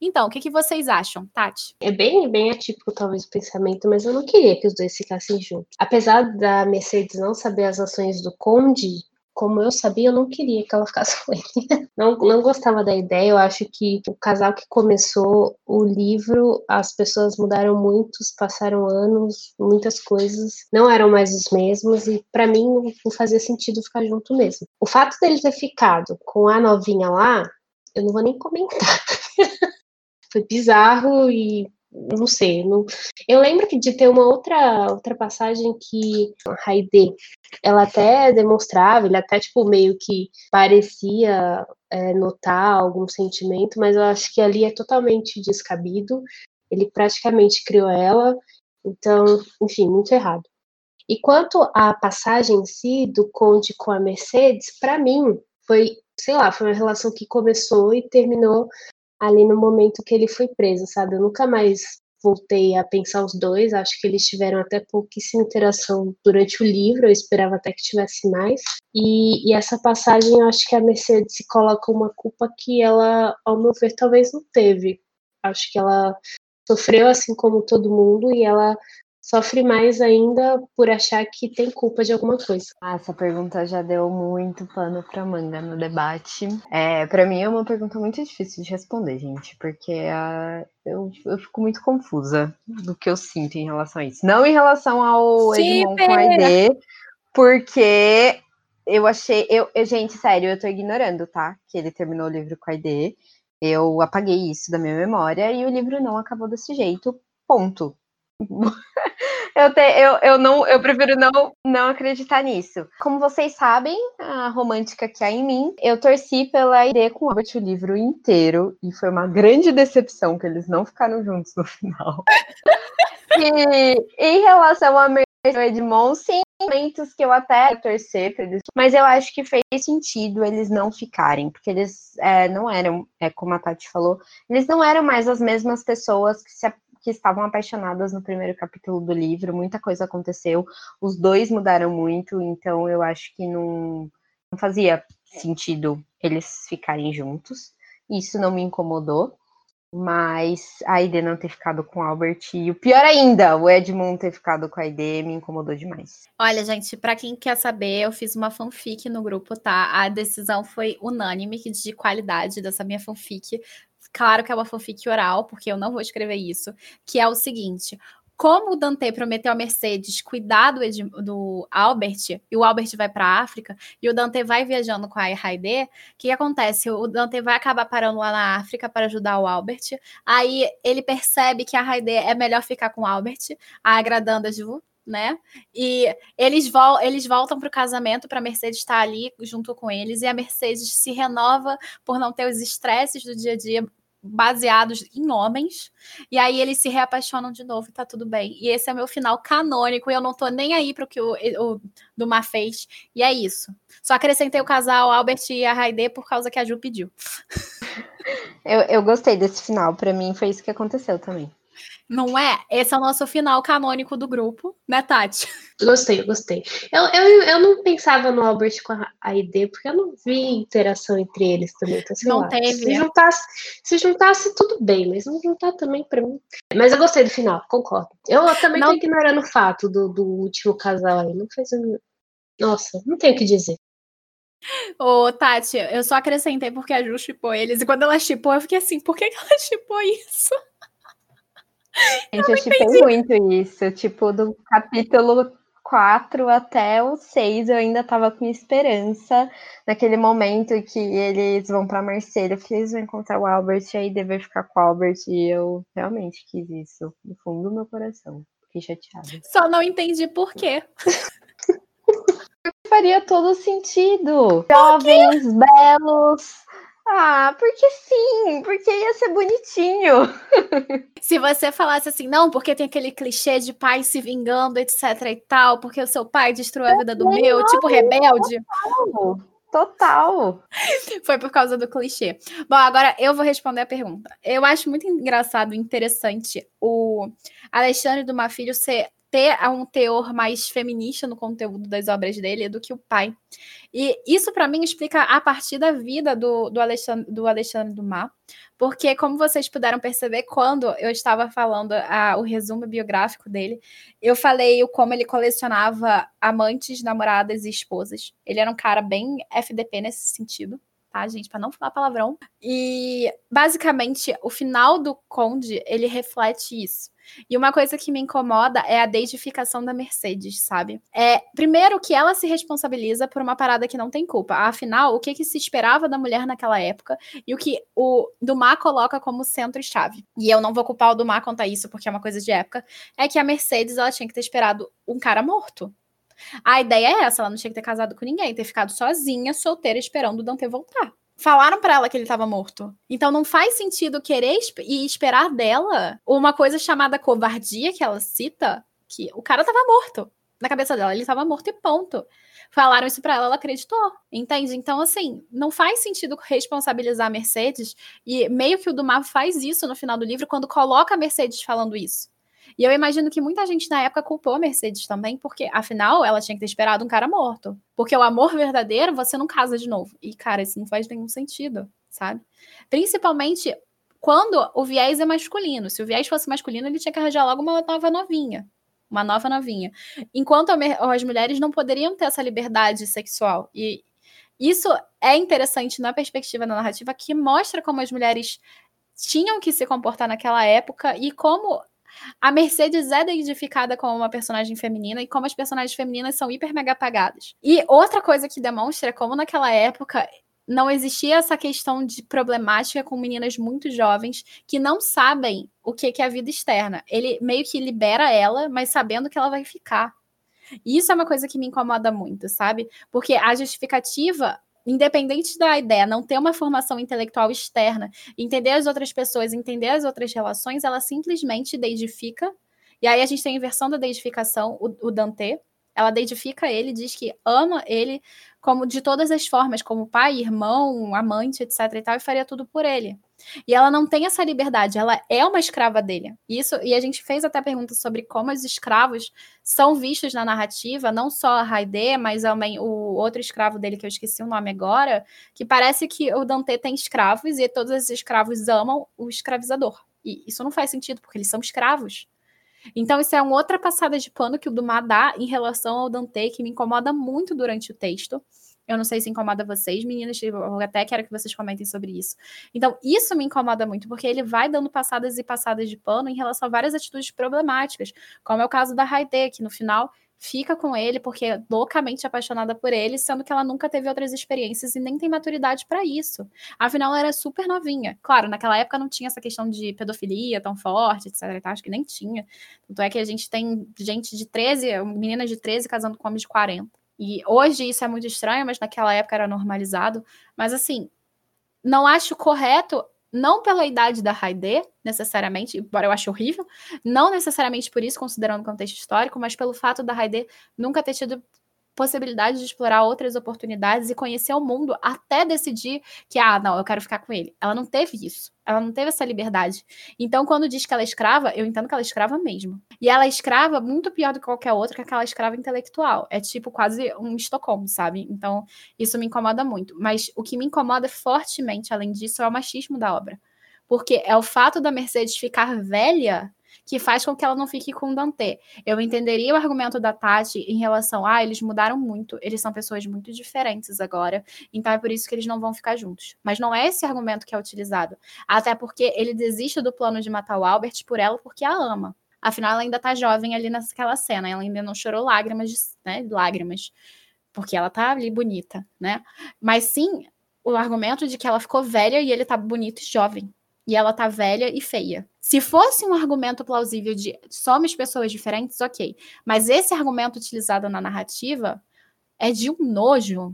[SPEAKER 1] Então, o que, que vocês acham, Tati?
[SPEAKER 3] É bem, bem atípico, talvez, o pensamento, mas eu não queria que os dois ficassem juntos. Apesar da Mercedes não saber as ações do Conde, como eu sabia, eu não queria que ela ficasse com ele. *laughs* Não, não gostava da ideia. Eu acho que o casal que começou o livro, as pessoas mudaram muito, passaram anos, muitas coisas não eram mais os mesmos e para mim não fazia sentido ficar junto mesmo. O fato dele ter ficado com a novinha lá, eu não vou nem comentar. *laughs* foi bizarro e não sei. Não... Eu lembro que de ter uma outra, outra passagem que a Raide, ela até demonstrava, ele até tipo meio que parecia é, notar algum sentimento, mas eu acho que ali é totalmente descabido. Ele praticamente criou ela, então, enfim, muito errado. E quanto à passagem em si do Conde com a Mercedes, para mim foi, sei lá, foi uma relação que começou e terminou ali no momento que ele foi preso, sabe? Eu nunca mais voltei a pensar os dois, acho que eles tiveram até pouquíssima interação durante o livro, eu esperava até que tivesse mais. E, e essa passagem, eu acho que a Mercedes se coloca uma culpa que ela, ao meu ver, talvez não teve. Acho que ela sofreu assim como todo mundo e ela sofre mais ainda por achar que tem culpa de alguma coisa.
[SPEAKER 2] Ah, essa pergunta já deu muito pano para manga no debate. É, para mim é uma pergunta muito difícil de responder, gente, porque uh, eu, eu fico muito confusa do que eu sinto em relação a isso. Não em relação ao Edmond com a ID, porque eu achei. Eu, eu, gente, sério, eu tô ignorando, tá? Que ele terminou o livro com a ID. Eu apaguei isso da minha memória e o livro não acabou desse jeito. Ponto. *laughs* eu, te, eu, eu, não, eu prefiro não, não acreditar nisso. Como vocês sabem, a romântica que há em mim, eu torci pela ideia com o Robert o livro inteiro, e foi uma grande decepção que eles não ficaram juntos no *laughs* final. e em relação a Edmond, sim, momentos que eu até torcer para eles, mas eu acho que fez sentido eles não ficarem, porque eles é, não eram, é, como a Tati falou, eles não eram mais as mesmas pessoas que se que estavam apaixonadas no primeiro capítulo do livro, muita coisa aconteceu, os dois mudaram muito, então eu acho que não, não fazia sentido eles ficarem juntos. Isso não me incomodou, mas a Aide não ter ficado com o Albert e o pior ainda, o Edmund ter ficado com a Aide me incomodou demais.
[SPEAKER 1] Olha, gente, para quem quer saber, eu fiz uma fanfic no grupo, tá? A decisão foi unânime de qualidade dessa minha fanfic claro que é uma fanfic oral, porque eu não vou escrever isso, que é o seguinte: como o Dante prometeu a Mercedes cuidar do, do Albert, e o Albert vai para a África, e o Dante vai viajando com a Raide, o que acontece? O Dante vai acabar parando lá na África para ajudar o Albert, aí ele percebe que a Raide é melhor ficar com o Albert, agradando a Ju, né? E eles, vol eles voltam para o casamento para Mercedes estar ali junto com eles, e a Mercedes se renova por não ter os estresses do dia a dia baseados em homens, e aí eles se reapaixonam de novo e tá tudo bem. E esse é meu final canônico, e eu não tô nem aí pro que o, o Dumas fez, e é isso. Só acrescentei o casal Albert e a Raide por causa que a Ju pediu. *laughs*
[SPEAKER 2] Eu, eu gostei desse final, para mim foi isso que aconteceu também.
[SPEAKER 1] Não é? Esse é o nosso final canônico do grupo, né, Tati?
[SPEAKER 3] Gostei, gostei. Eu, eu, eu não pensava no Albert com a Aide, porque eu não vi interação entre eles também. Então,
[SPEAKER 1] não
[SPEAKER 3] lá.
[SPEAKER 1] teve.
[SPEAKER 3] Se juntasse, se juntasse, tudo bem, mas não juntar também pra mim. Mas eu gostei do final, concordo. Eu também não... tô ignorando o fato do, do último casal aí. Não fez. Nossa, não tenho o que dizer.
[SPEAKER 1] Ô, Tati, eu só acrescentei porque a Ju chipou eles. E quando ela chipou, eu fiquei assim, por que ela chipou isso?
[SPEAKER 2] Gente, eu, chipei muito isso. Tipo, do capítulo 4 até o 6, eu ainda tava com esperança naquele momento que eles vão pra Mercedes, que eles vão encontrar o Albert e aí deve ficar com o Albert. E eu realmente quis isso, no fundo do meu coração. Fiquei chateada.
[SPEAKER 1] Só não entendi por quê. *laughs*
[SPEAKER 2] Faria todo sentido. Jovens, belos, ah, porque sim, porque ia ser bonitinho. *laughs*
[SPEAKER 1] Se você falasse assim, não, porque tem aquele clichê de pai se vingando, etc e tal, porque o seu pai destruiu a vida do meu, não, tipo rebelde.
[SPEAKER 2] Total. Total. *laughs*
[SPEAKER 1] Foi por causa do clichê. Bom, agora eu vou responder a pergunta. Eu acho muito engraçado e interessante o Alexandre do Mafilho ser ter um teor mais feminista no conteúdo das obras dele do que o pai. E isso, para mim, explica a partir da vida do, do, Alexandre, do Alexandre Dumas, porque, como vocês puderam perceber, quando eu estava falando a, o resumo biográfico dele, eu falei o como ele colecionava amantes, namoradas e esposas. Ele era um cara bem FDP nesse sentido tá, gente? Para não falar palavrão. E basicamente, o final do Conde, ele reflete isso. E uma coisa que me incomoda é a deidificação da Mercedes, sabe? É, primeiro que ela se responsabiliza por uma parada que não tem culpa. Afinal, o que, que se esperava da mulher naquela época e o que o Dumas coloca como centro-chave. E eu não vou culpar o Dumas a isso, porque é uma coisa de época, é que a Mercedes ela tinha que ter esperado um cara morto. A ideia é essa, ela não tinha que ter casado com ninguém, ter ficado sozinha, solteira, esperando o Dante voltar. Falaram para ela que ele estava morto. Então não faz sentido querer e esperar dela uma coisa chamada covardia que ela cita, que o cara estava morto. Na cabeça dela, ele estava morto e ponto. Falaram isso para ela, ela acreditou. Entende? Então, assim, não faz sentido responsabilizar a Mercedes. E meio que o Dumas faz isso no final do livro, quando coloca a Mercedes falando isso. E eu imagino que muita gente na época culpou a Mercedes também, porque afinal ela tinha que ter esperado um cara morto. Porque o amor verdadeiro você não casa de novo. E, cara, isso não faz nenhum sentido, sabe? Principalmente quando o viés é masculino. Se o viés fosse masculino, ele tinha que arranjar logo uma nova novinha. Uma nova novinha. Enquanto as mulheres não poderiam ter essa liberdade sexual. E isso é interessante na perspectiva da narrativa, que mostra como as mulheres tinham que se comportar naquela época e como a Mercedes é identificada como uma personagem feminina e como as personagens femininas são hiper mega apagadas. E outra coisa que demonstra como naquela época não existia essa questão de problemática com meninas muito jovens que não sabem o que é a vida externa. Ele meio que libera ela, mas sabendo que ela vai ficar. E isso é uma coisa que me incomoda muito, sabe? Porque a justificativa independente da ideia, não ter uma formação intelectual externa, entender as outras pessoas, entender as outras relações, ela simplesmente deidifica. E aí a gente tem a inversão da deidificação, o, o Dante, ela deidifica ele, diz que ama ele como de todas as formas, como pai, irmão, amante, etc e tal, e faria tudo por ele. E ela não tem essa liberdade, ela é uma escrava dele. Isso, e a gente fez até pergunta sobre como os escravos são vistos na narrativa, não só a Raide, mas também o outro escravo dele, que eu esqueci o nome agora, que parece que o Dante tem escravos e todos esses escravos amam o escravizador. E isso não faz sentido, porque eles são escravos. Então, isso é uma outra passada de pano que o Dumas dá em relação ao Dante, que me incomoda muito durante o texto. Eu não sei se incomoda vocês, meninas, eu até quero que vocês comentem sobre isso. Então, isso me incomoda muito, porque ele vai dando passadas e passadas de pano em relação a várias atitudes problemáticas, como é o caso da Raide, que no final fica com ele porque é loucamente apaixonada por ele, sendo que ela nunca teve outras experiências e nem tem maturidade para isso. Afinal, ela era super novinha. Claro, naquela época não tinha essa questão de pedofilia tão forte, etc. Acho que nem tinha. Tanto é que a gente tem gente de 13, meninas de 13 casando com homens de 40. E hoje isso é muito estranho, mas naquela época era normalizado. Mas assim, não acho correto, não pela idade da Raide, necessariamente, embora eu ache horrível, não necessariamente por isso, considerando o contexto histórico, mas pelo fato da Raide nunca ter tido possibilidade de explorar outras oportunidades e conhecer o mundo até decidir que, ah, não, eu quero ficar com ele. Ela não teve isso. Ela não teve essa liberdade. Então, quando diz que ela é escrava, eu entendo que ela é escrava mesmo. E ela é escrava muito pior do que qualquer outra, que aquela escrava intelectual. É tipo quase um Estocolmo, sabe? Então, isso me incomoda muito. Mas o que me incomoda fortemente, além disso, é o machismo da obra. Porque é o fato da Mercedes ficar velha que faz com que ela não fique com Dante. Eu entenderia o argumento da Tati em relação a ah, eles mudaram muito, eles são pessoas muito diferentes agora, então é por isso que eles não vão ficar juntos. Mas não é esse argumento que é utilizado. Até porque ele desiste do plano de matar o Albert por ela porque a ama. Afinal, ela ainda tá jovem ali naquela cena, ela ainda não chorou lágrimas, né, lágrimas, porque ela tá ali bonita, né? Mas sim, o argumento de que ela ficou velha e ele tá bonito e jovem e ela tá velha e feia. Se fosse um argumento plausível de somos pessoas diferentes, ok. Mas esse argumento utilizado na narrativa é de um nojo.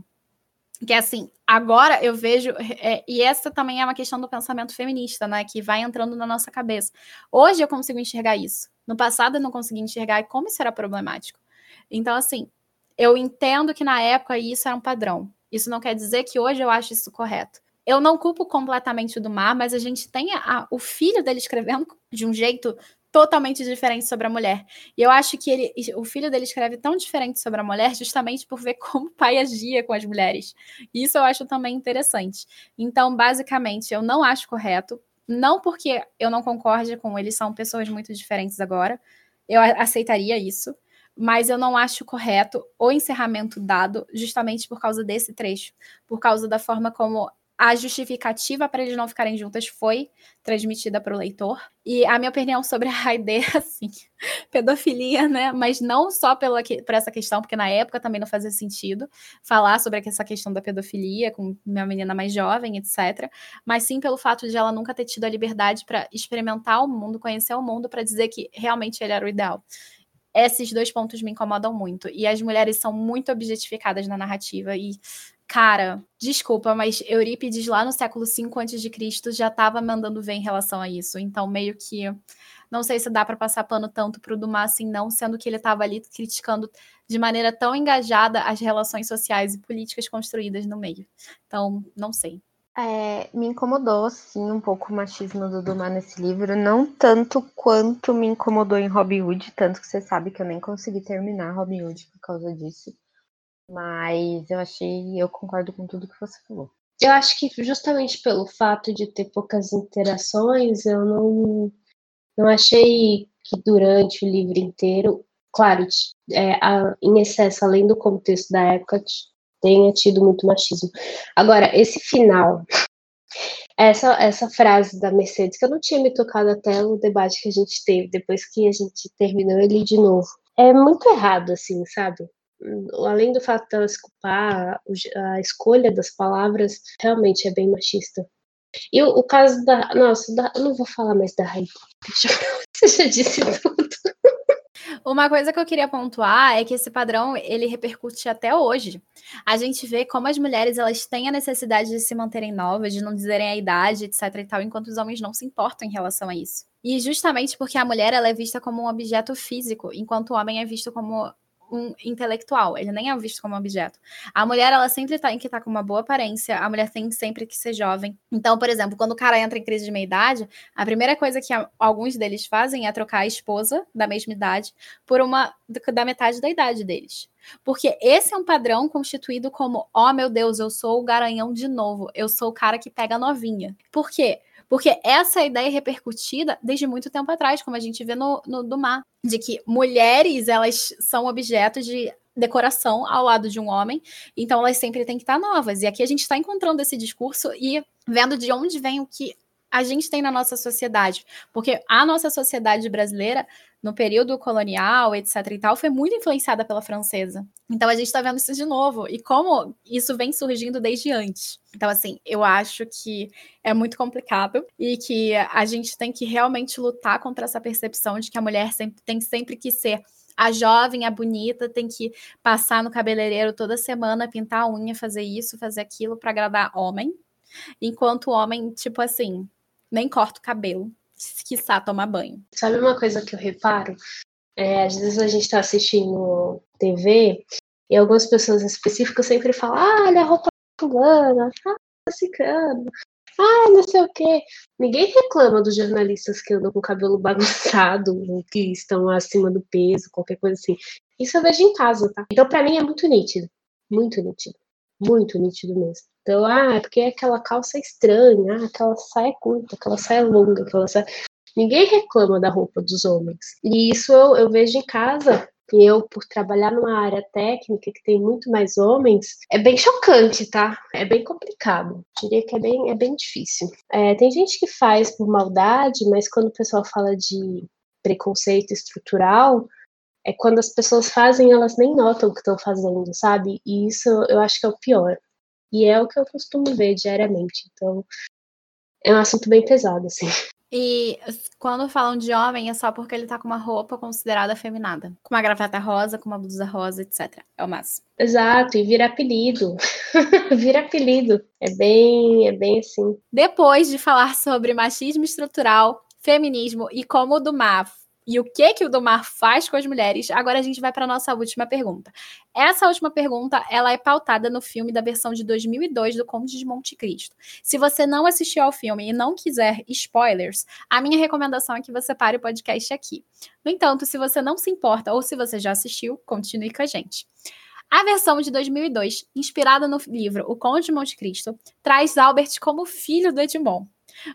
[SPEAKER 1] Que assim, agora eu vejo. É, e essa também é uma questão do pensamento feminista, né? Que vai entrando na nossa cabeça. Hoje eu consigo enxergar isso. No passado eu não conseguia enxergar e como isso era problemático. Então, assim, eu entendo que na época isso era um padrão. Isso não quer dizer que hoje eu acho isso correto eu não culpo completamente do Mar, mas a gente tem a, o filho dele escrevendo de um jeito totalmente diferente sobre a mulher. E eu acho que ele, o filho dele escreve tão diferente sobre a mulher justamente por ver como o pai agia com as mulheres. Isso eu acho também interessante. Então, basicamente, eu não acho correto, não porque eu não concorde com eles são pessoas muito diferentes agora. Eu aceitaria isso, mas eu não acho correto o encerramento dado justamente por causa desse trecho, por causa da forma como a justificativa para eles não ficarem juntas foi transmitida para o leitor. E a minha opinião sobre a *laughs* Raide é assim, pedofilia, né? Mas não só pela, por essa questão, porque na época também não fazia sentido falar sobre essa questão da pedofilia com uma menina mais jovem, etc. Mas sim pelo fato de ela nunca ter tido a liberdade para experimentar o mundo, conhecer o mundo, para dizer que realmente ele era o ideal esses dois pontos me incomodam muito. E as mulheres são muito objetificadas na narrativa. E Cara, desculpa, mas Eurípides lá no século V a.C. já estava mandando ver em relação a isso. Então, meio que não sei se dá para passar pano tanto para o Dumas assim, não, sendo que ele estava ali criticando de maneira tão engajada as relações sociais e políticas construídas no meio. Então, não sei.
[SPEAKER 2] É, me incomodou, sim, um pouco o machismo do Dumas nesse livro, não tanto quanto me incomodou em Robin Hood, tanto que você sabe que eu nem consegui terminar Robin Hood por causa disso. Mas eu achei, eu concordo com tudo que você falou.
[SPEAKER 3] Eu acho que justamente pelo fato de ter poucas interações, eu não, não achei que durante o livro inteiro, claro, é, a, em excesso, além do contexto da época, tenha tido muito machismo. Agora, esse final, essa, essa frase da Mercedes, que eu não tinha me tocado até o debate que a gente teve, depois que a gente terminou ele de novo, é muito errado, assim, sabe? Além do fato dela se culpar, a escolha das palavras realmente é bem machista. E o, o caso da. Nossa, da, eu não vou falar mais da Raíssa. *laughs* Você já disse tudo.
[SPEAKER 1] Uma coisa que eu queria pontuar é que esse padrão ele repercute até hoje. A gente vê como as mulheres elas têm a necessidade de se manterem novas, de não dizerem a idade, etc e tal, enquanto os homens não se importam em relação a isso. E justamente porque a mulher ela é vista como um objeto físico, enquanto o homem é visto como um intelectual, ele nem é visto como objeto. A mulher, ela sempre tem que estar com uma boa aparência, a mulher tem sempre que ser jovem. Então, por exemplo, quando o cara entra em crise de meia-idade, a primeira coisa que alguns deles fazem é trocar a esposa da mesma idade por uma da metade da idade deles. Porque esse é um padrão constituído como, ó oh, meu Deus, eu sou o garanhão de novo, eu sou o cara que pega novinha. Por quê? Porque essa ideia é repercutida desde muito tempo atrás, como a gente vê no, no do mar, de que mulheres elas são objetos de decoração ao lado de um homem, então elas sempre têm que estar novas. E aqui a gente está encontrando esse discurso e vendo de onde vem o que a gente tem na nossa sociedade. Porque a nossa sociedade brasileira, no período colonial, etc. e tal, foi muito influenciada pela francesa. Então a gente está vendo isso de novo. E como isso vem surgindo desde antes. Então, assim, eu acho que é muito complicado e que a gente tem que realmente lutar contra essa percepção de que a mulher sempre, tem sempre que ser a jovem, a bonita, tem que passar no cabeleireiro toda semana, pintar a unha, fazer isso, fazer aquilo para agradar homem. Enquanto o homem, tipo assim, nem corta o cabelo, quiçá tomar banho.
[SPEAKER 3] Sabe uma coisa que eu reparo? É, às vezes a gente está assistindo TV E algumas pessoas específicas sempre falam, ah, olha a roupa fulana, ah, ciclano, ah, não sei o quê. Ninguém reclama dos jornalistas que andam com o cabelo *laughs* bagunçado, que estão acima do peso, qualquer coisa assim. Isso eu vejo em casa, tá? Então, para mim, é muito nítido. Muito nítido. Muito nítido mesmo. Então, ah, é porque aquela calça é estranha, ah, aquela saia curta, aquela saia longa, aquela saia. Ninguém reclama da roupa dos homens. E isso eu, eu vejo em casa e eu, por trabalhar numa área técnica que tem muito mais homens, é bem chocante, tá? É bem complicado. Diria que é bem, é bem difícil. É, tem gente que faz por maldade, mas quando o pessoal fala de preconceito estrutural, é quando as pessoas fazem, elas nem notam o que estão fazendo, sabe? E isso eu acho que é o pior. E é o que eu costumo ver diariamente. Então, é um assunto bem pesado, assim.
[SPEAKER 1] E quando falam de homem, é só porque ele tá com uma roupa considerada afeminada. Com uma gravata rosa, com uma blusa rosa, etc. É o máximo.
[SPEAKER 3] Exato, e vira apelido. *laughs* vira apelido. É bem, é bem assim.
[SPEAKER 1] Depois de falar sobre machismo estrutural, feminismo e como o do MAF e o que que o Domar faz com as mulheres, agora a gente vai para a nossa última pergunta. Essa última pergunta, ela é pautada no filme da versão de 2002 do Conde de Monte Cristo. Se você não assistiu ao filme e não quiser spoilers, a minha recomendação é que você pare o podcast aqui. No entanto, se você não se importa ou se você já assistiu, continue com a gente. A versão de 2002, inspirada no livro O Conde de Monte Cristo, traz Albert como filho do Edmond.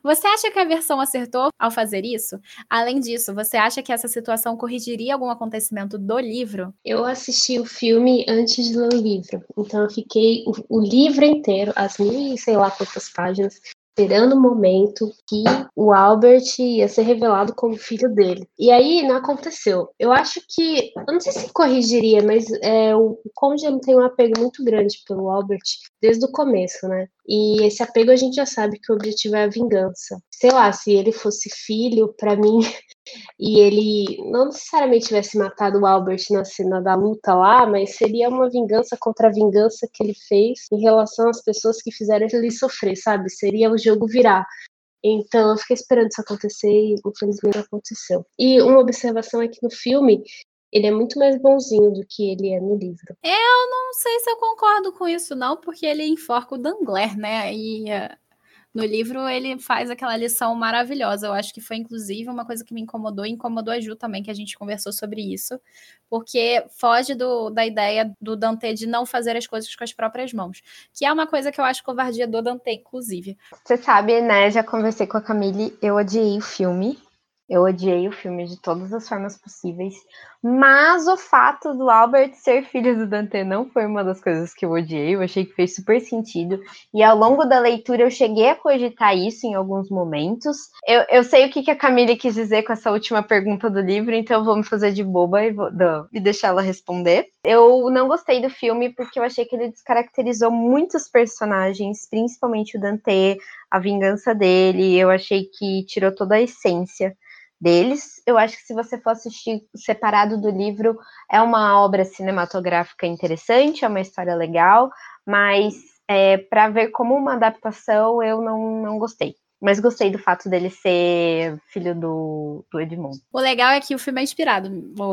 [SPEAKER 1] Você acha que a versão acertou ao fazer isso? Além disso, você acha que essa situação corrigiria algum acontecimento do livro?
[SPEAKER 3] Eu assisti o filme antes de ler o livro, então eu fiquei o, o livro inteiro, as mil e sei lá quantas páginas, esperando o momento que o Albert ia ser revelado como filho dele. E aí não aconteceu. Eu acho que, eu não sei se corrigiria, mas é, o Conde tem um apego muito grande pelo Albert desde o começo, né? E esse apego a gente já sabe que o objetivo é a vingança. Sei lá, se ele fosse filho, para mim, *laughs* e ele não necessariamente tivesse matado o Albert na cena da luta lá, mas seria uma vingança contra a vingança que ele fez em relação às pessoas que fizeram ele sofrer, sabe? Seria o jogo virar. Então eu fiquei esperando isso acontecer e infelizmente aconteceu. E uma observação é que no filme ele é muito mais bonzinho do que ele é no livro.
[SPEAKER 1] Eu não sei se eu concordo com isso, não, porque ele enforca o Dangler, né? E uh, no livro ele faz aquela lição maravilhosa. Eu acho que foi, inclusive, uma coisa que me incomodou e incomodou a Ju também, que a gente conversou sobre isso, porque foge do, da ideia do Dante de não fazer as coisas com as próprias mãos, que é uma coisa que eu acho covardia do Dante, inclusive.
[SPEAKER 2] Você sabe, né? Já conversei com a Camille, eu odiei o filme. Eu odiei o filme de todas as formas possíveis, mas o fato do Albert ser filho do Dante não foi uma das coisas que eu odiei. Eu achei que fez super sentido. E ao longo da leitura eu cheguei a cogitar isso em alguns momentos. Eu, eu sei o que, que a Camille quis dizer com essa última pergunta do livro, então eu vou me fazer de boba e, vou, do, e deixar ela responder. Eu não gostei do filme porque eu achei que ele descaracterizou muitos personagens, principalmente o Dante, a vingança dele. Eu achei que tirou toda a essência deles. Eu acho que se você for assistir separado do livro, é uma obra cinematográfica interessante, é uma história legal, mas é, para ver como uma adaptação, eu não, não gostei. Mas gostei do fato dele ser filho do, do Edmond.
[SPEAKER 1] O legal é que o filme é inspirado,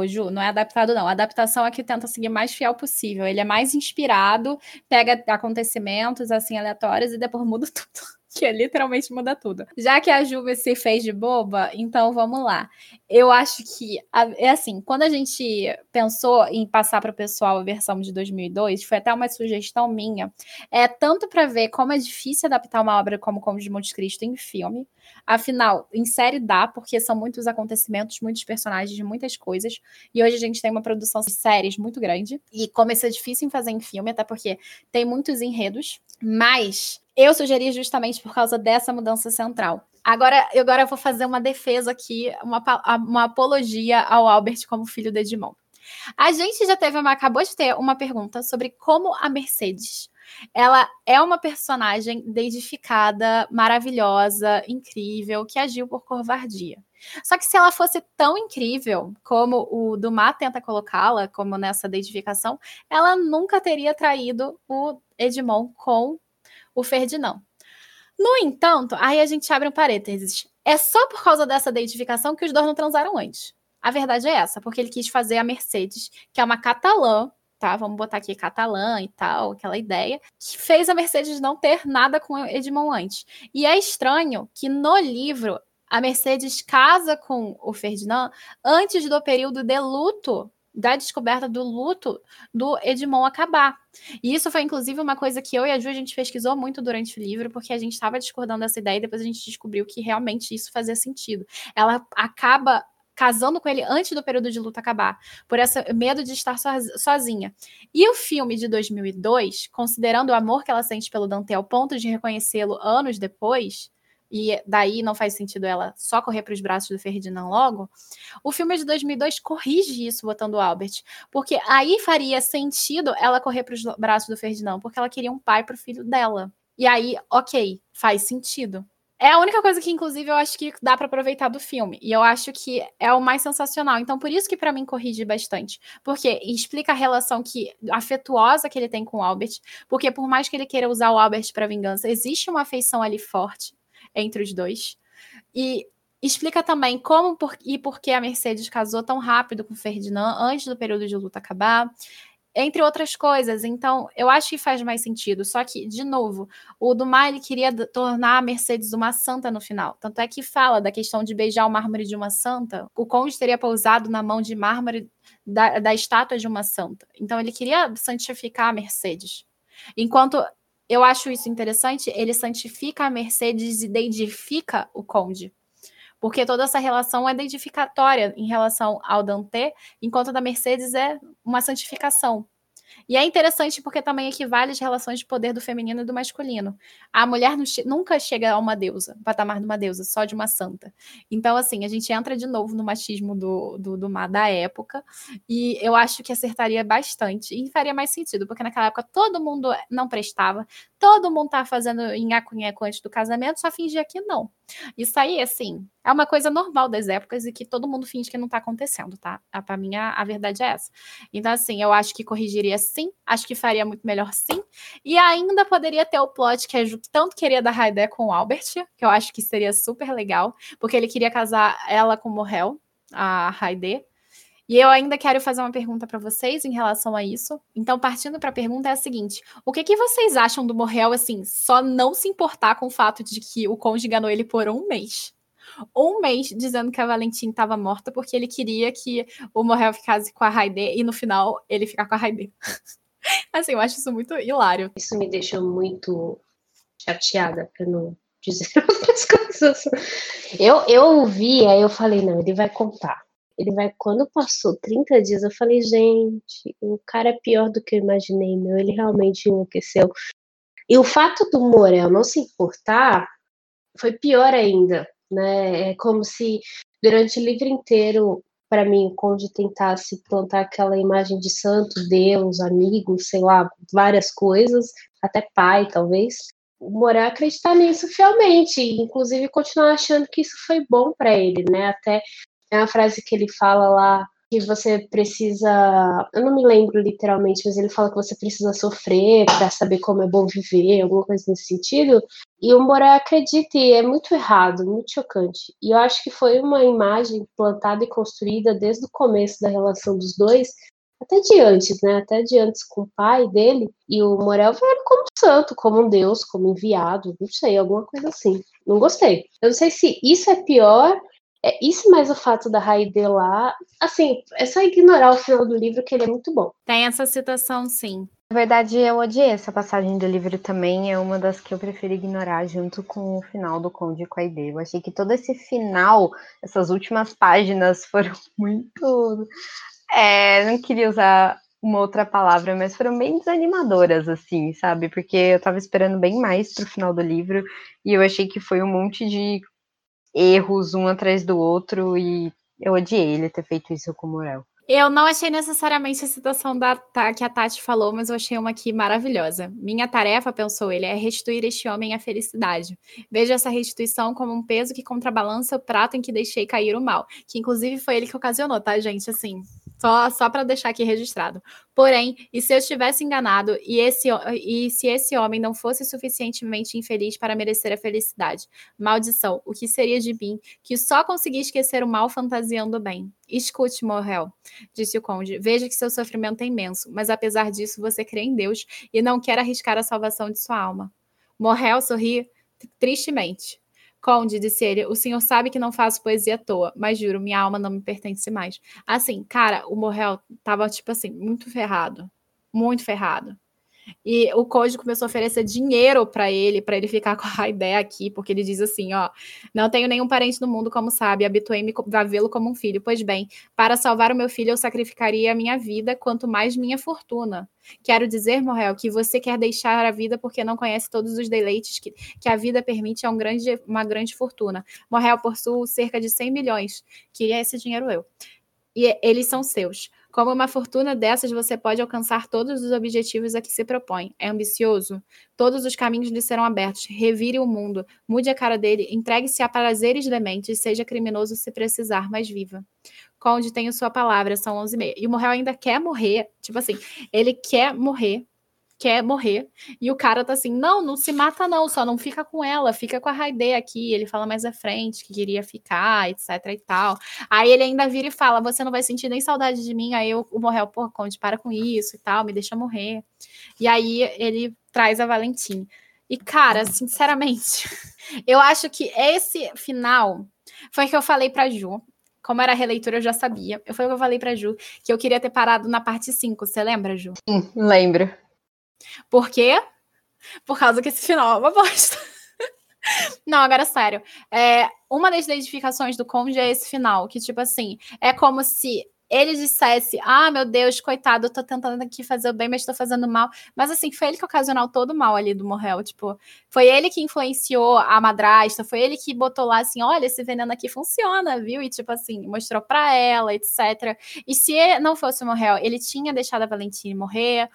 [SPEAKER 1] Ju, não é adaptado, não. A adaptação é que tenta seguir mais fiel possível. Ele é mais inspirado, pega acontecimentos assim aleatórios e depois muda *laughs* tudo que é literalmente muda tudo. Já que a Juve se fez de boba, então vamos lá. Eu acho que é assim, quando a gente pensou em passar para o pessoal a versão de 2002, foi até uma sugestão minha, é tanto para ver como é difícil adaptar uma obra como Como de Monte Cristo em filme. Afinal, em série dá, porque são muitos acontecimentos, muitos personagens, muitas coisas. E hoje a gente tem uma produção de séries muito grande. E como isso é difícil em fazer em filme, até porque tem muitos enredos. Mas eu sugeri justamente por causa dessa mudança central. Agora, eu agora vou fazer uma defesa aqui, uma, uma apologia ao Albert como filho de Edmond. A gente já teve uma, acabou de ter uma pergunta sobre como a Mercedes ela é uma personagem dedificada, maravilhosa, incrível, que agiu por covardia. Só que se ela fosse tão incrível como o Dumas tenta colocá-la, como nessa dedicação, ela nunca teria traído o Edmond com o Ferdinand. No entanto, aí a gente abre um parênteses. É só por causa dessa identificação que os dois não transaram antes. A verdade é essa, porque ele quis fazer a Mercedes, que é uma catalã, tá? Vamos botar aqui catalã e tal, aquela ideia, que fez a Mercedes não ter nada com Edmond antes. E é estranho que no livro a Mercedes casa com o Ferdinand antes do período de luto da descoberta do luto do Edmond acabar. E isso foi, inclusive, uma coisa que eu e a Ju, a gente pesquisou muito durante o livro, porque a gente estava discordando dessa ideia e depois a gente descobriu que realmente isso fazia sentido. Ela acaba casando com ele antes do período de luta acabar, por esse medo de estar sozinha. E o filme de 2002, considerando o amor que ela sente pelo Dante ao ponto de reconhecê-lo anos depois, e daí não faz sentido ela só correr para os braços do Ferdinand logo. O filme de 2002 corrige isso botando o Albert, porque aí faria sentido ela correr para os braços do Ferdinand, porque ela queria um pai para o filho dela. E aí, ok, faz sentido. É a única coisa que, inclusive, eu acho que dá para aproveitar do filme. E eu acho que é o mais sensacional. Então, por isso que para mim corrige bastante. Porque explica a relação que afetuosa que ele tem com o Albert. Porque por mais que ele queira usar o Albert para vingança, existe uma afeição ali forte entre os dois. E explica também como por, e por que a Mercedes casou tão rápido com Ferdinand antes do período de luta acabar, entre outras coisas. Então, eu acho que faz mais sentido. Só que, de novo, o Dumas ele queria tornar a Mercedes uma santa no final. Tanto é que fala da questão de beijar o mármore de uma santa. O conde teria pousado na mão de mármore da, da estátua de uma santa. Então, ele queria santificar a Mercedes. Enquanto eu acho isso interessante, ele santifica a Mercedes e deidifica o Conde. Porque toda essa relação é deidificatória em relação ao Dante, enquanto a da Mercedes é uma santificação. E é interessante porque também equivale às relações de poder do feminino e do masculino. A mulher nunca chega a uma deusa, patamar de uma deusa, só de uma santa. Então, assim, a gente entra de novo no machismo do, do, do mar da época, e eu acho que acertaria bastante, e faria mais sentido, porque naquela época todo mundo não prestava, todo mundo estava fazendo nhaco-nhaco antes do casamento, só fingia que não. Isso aí, assim, é uma coisa normal das épocas e que todo mundo finge que não tá acontecendo, tá? Para mim, a, verdade é essa. Então, assim, eu acho que corrigiria sim, acho que faria muito melhor sim. E ainda poderia ter o plot que a Ju tanto queria da Raidé com o Albert, que eu acho que seria super legal, porque ele queria casar ela com o Morrel, a Raidé. E eu ainda quero fazer uma pergunta para vocês em relação a isso. Então, partindo para a pergunta é a seguinte: o que, que vocês acham do Morrel, assim, só não se importar com o fato de que o cônjuge enganou ele por um mês? Um mês dizendo que a Valentim estava morta porque ele queria que o Morrel ficasse com a Raide e no final ele ficar com a Raide. *laughs* assim, eu acho isso muito hilário.
[SPEAKER 3] Isso me deixou muito chateada, para não dizer *laughs* outras coisas. Eu, eu ouvi, aí eu falei, não, ele vai contar ele vai, quando passou 30 dias, eu falei, gente, o cara é pior do que eu imaginei, meu, ele realmente enlouqueceu. E o fato do Morel não se importar foi pior ainda, né? É como se durante o livro inteiro, para mim, o Conde tentasse plantar aquela imagem de santo, Deus, amigo, sei lá, várias coisas, até pai, talvez. O Morel acreditar nisso fielmente, inclusive continuar achando que isso foi bom para ele, né? Até tem uma frase que ele fala lá que você precisa, eu não me lembro literalmente, mas ele fala que você precisa sofrer para saber como é bom viver, alguma coisa nesse sentido. E o Moré acredita e é muito errado, muito chocante. E eu acho que foi uma imagem plantada e construída desde o começo da relação dos dois, até de antes, né? Até de antes com o pai dele. E o Morel veio como santo, como um deus, como enviado, não sei, alguma coisa assim. Não gostei. Eu não sei se isso é pior é isso mais o fato da Raide lá. Assim, é só ignorar o final do livro, que ele é muito bom.
[SPEAKER 1] Tem essa citação, sim.
[SPEAKER 2] Na verdade, eu odiei essa passagem do livro também. É uma das que eu preferi ignorar junto com o final do Conde com a Aide. Eu achei que todo esse final, essas últimas páginas foram *laughs* muito. É, não queria usar uma outra palavra, mas foram bem desanimadoras, assim, sabe? Porque eu tava esperando bem mais pro final do livro e eu achei que foi um monte de erros um atrás do outro e eu odiei ele ter feito isso com o Morel.
[SPEAKER 1] Eu não achei necessariamente a citação da, que a Tati falou, mas eu achei uma aqui maravilhosa. Minha tarefa, pensou ele, é restituir este homem à felicidade. Vejo essa restituição como um peso que contrabalança o prato em que deixei cair o mal. Que inclusive foi ele que ocasionou, tá, gente? Assim, Só, só para deixar aqui registrado. Porém, e se eu estivesse enganado e, esse, e se esse homem não fosse suficientemente infeliz para merecer a felicidade? Maldição, o que seria de mim que só consegui esquecer o mal fantasiando o bem? Escute, Morrel, disse o conde. Veja que seu sofrimento é imenso, mas apesar disso você crê em Deus e não quer arriscar a salvação de sua alma. Morrel sorri tristemente. Conde, disse ele, o senhor sabe que não faço poesia à toa, mas juro, minha alma não me pertence mais. Assim, cara, o Morrel tava, tipo assim, muito ferrado. Muito ferrado. E o Code começou a oferecer dinheiro para ele, para ele ficar *laughs* com a ideia aqui, porque ele diz assim: ó, não tenho nenhum parente no mundo, como sabe, habituei-me a vê-lo como um filho. Pois bem, para salvar o meu filho, eu sacrificaria a minha vida, quanto mais minha fortuna. Quero dizer, Morrel, que você quer deixar a vida porque não conhece todos os deleites que, que a vida permite a um grande, uma grande fortuna. Morrel possui cerca de 100 milhões, que é esse dinheiro eu. E eles são seus. Como uma fortuna dessas, você pode alcançar todos os objetivos a que se propõe. É ambicioso? Todos os caminhos lhe serão abertos. Revire o mundo, mude a cara dele, entregue-se a prazeres dementes, seja criminoso se precisar, mas viva. Conde, tenho sua palavra, são 11 e meia. E o Morrel ainda quer morrer, tipo assim, ele quer morrer quer morrer. E o cara tá assim: não, não se mata, não, só não fica com ela, fica com a Raide aqui. Ele fala mais à frente que queria ficar, etc e tal. Aí ele ainda vira e fala: você não vai sentir nem saudade de mim. Aí o, o Morrel, pô, Conde, para com isso e tal, me deixa morrer. E aí ele traz a Valentine. E, cara, sinceramente, *laughs* eu acho que esse final foi que eu falei pra Ju. Como era releitura, eu já sabia. Foi o que eu falei pra Ju, que eu queria ter parado na parte 5. Você lembra, Ju?
[SPEAKER 2] Sim, lembro.
[SPEAKER 1] Por quê? Por causa que esse final é uma bosta. *laughs* Não, agora sério. É, uma das identificações do Conde é esse final, que, tipo assim, é como se ele dissesse: Ah, meu Deus, coitado, eu tô tentando aqui fazer o bem, mas tô fazendo mal. Mas assim, foi ele que ocasionou todo o mal ali do Morrel. Tipo, foi ele que influenciou a madrasta, foi ele que botou lá assim: olha, esse veneno aqui funciona, viu? E tipo assim, mostrou pra ela, etc. E se não fosse o Morrel, ele tinha deixado a Valentine morrer.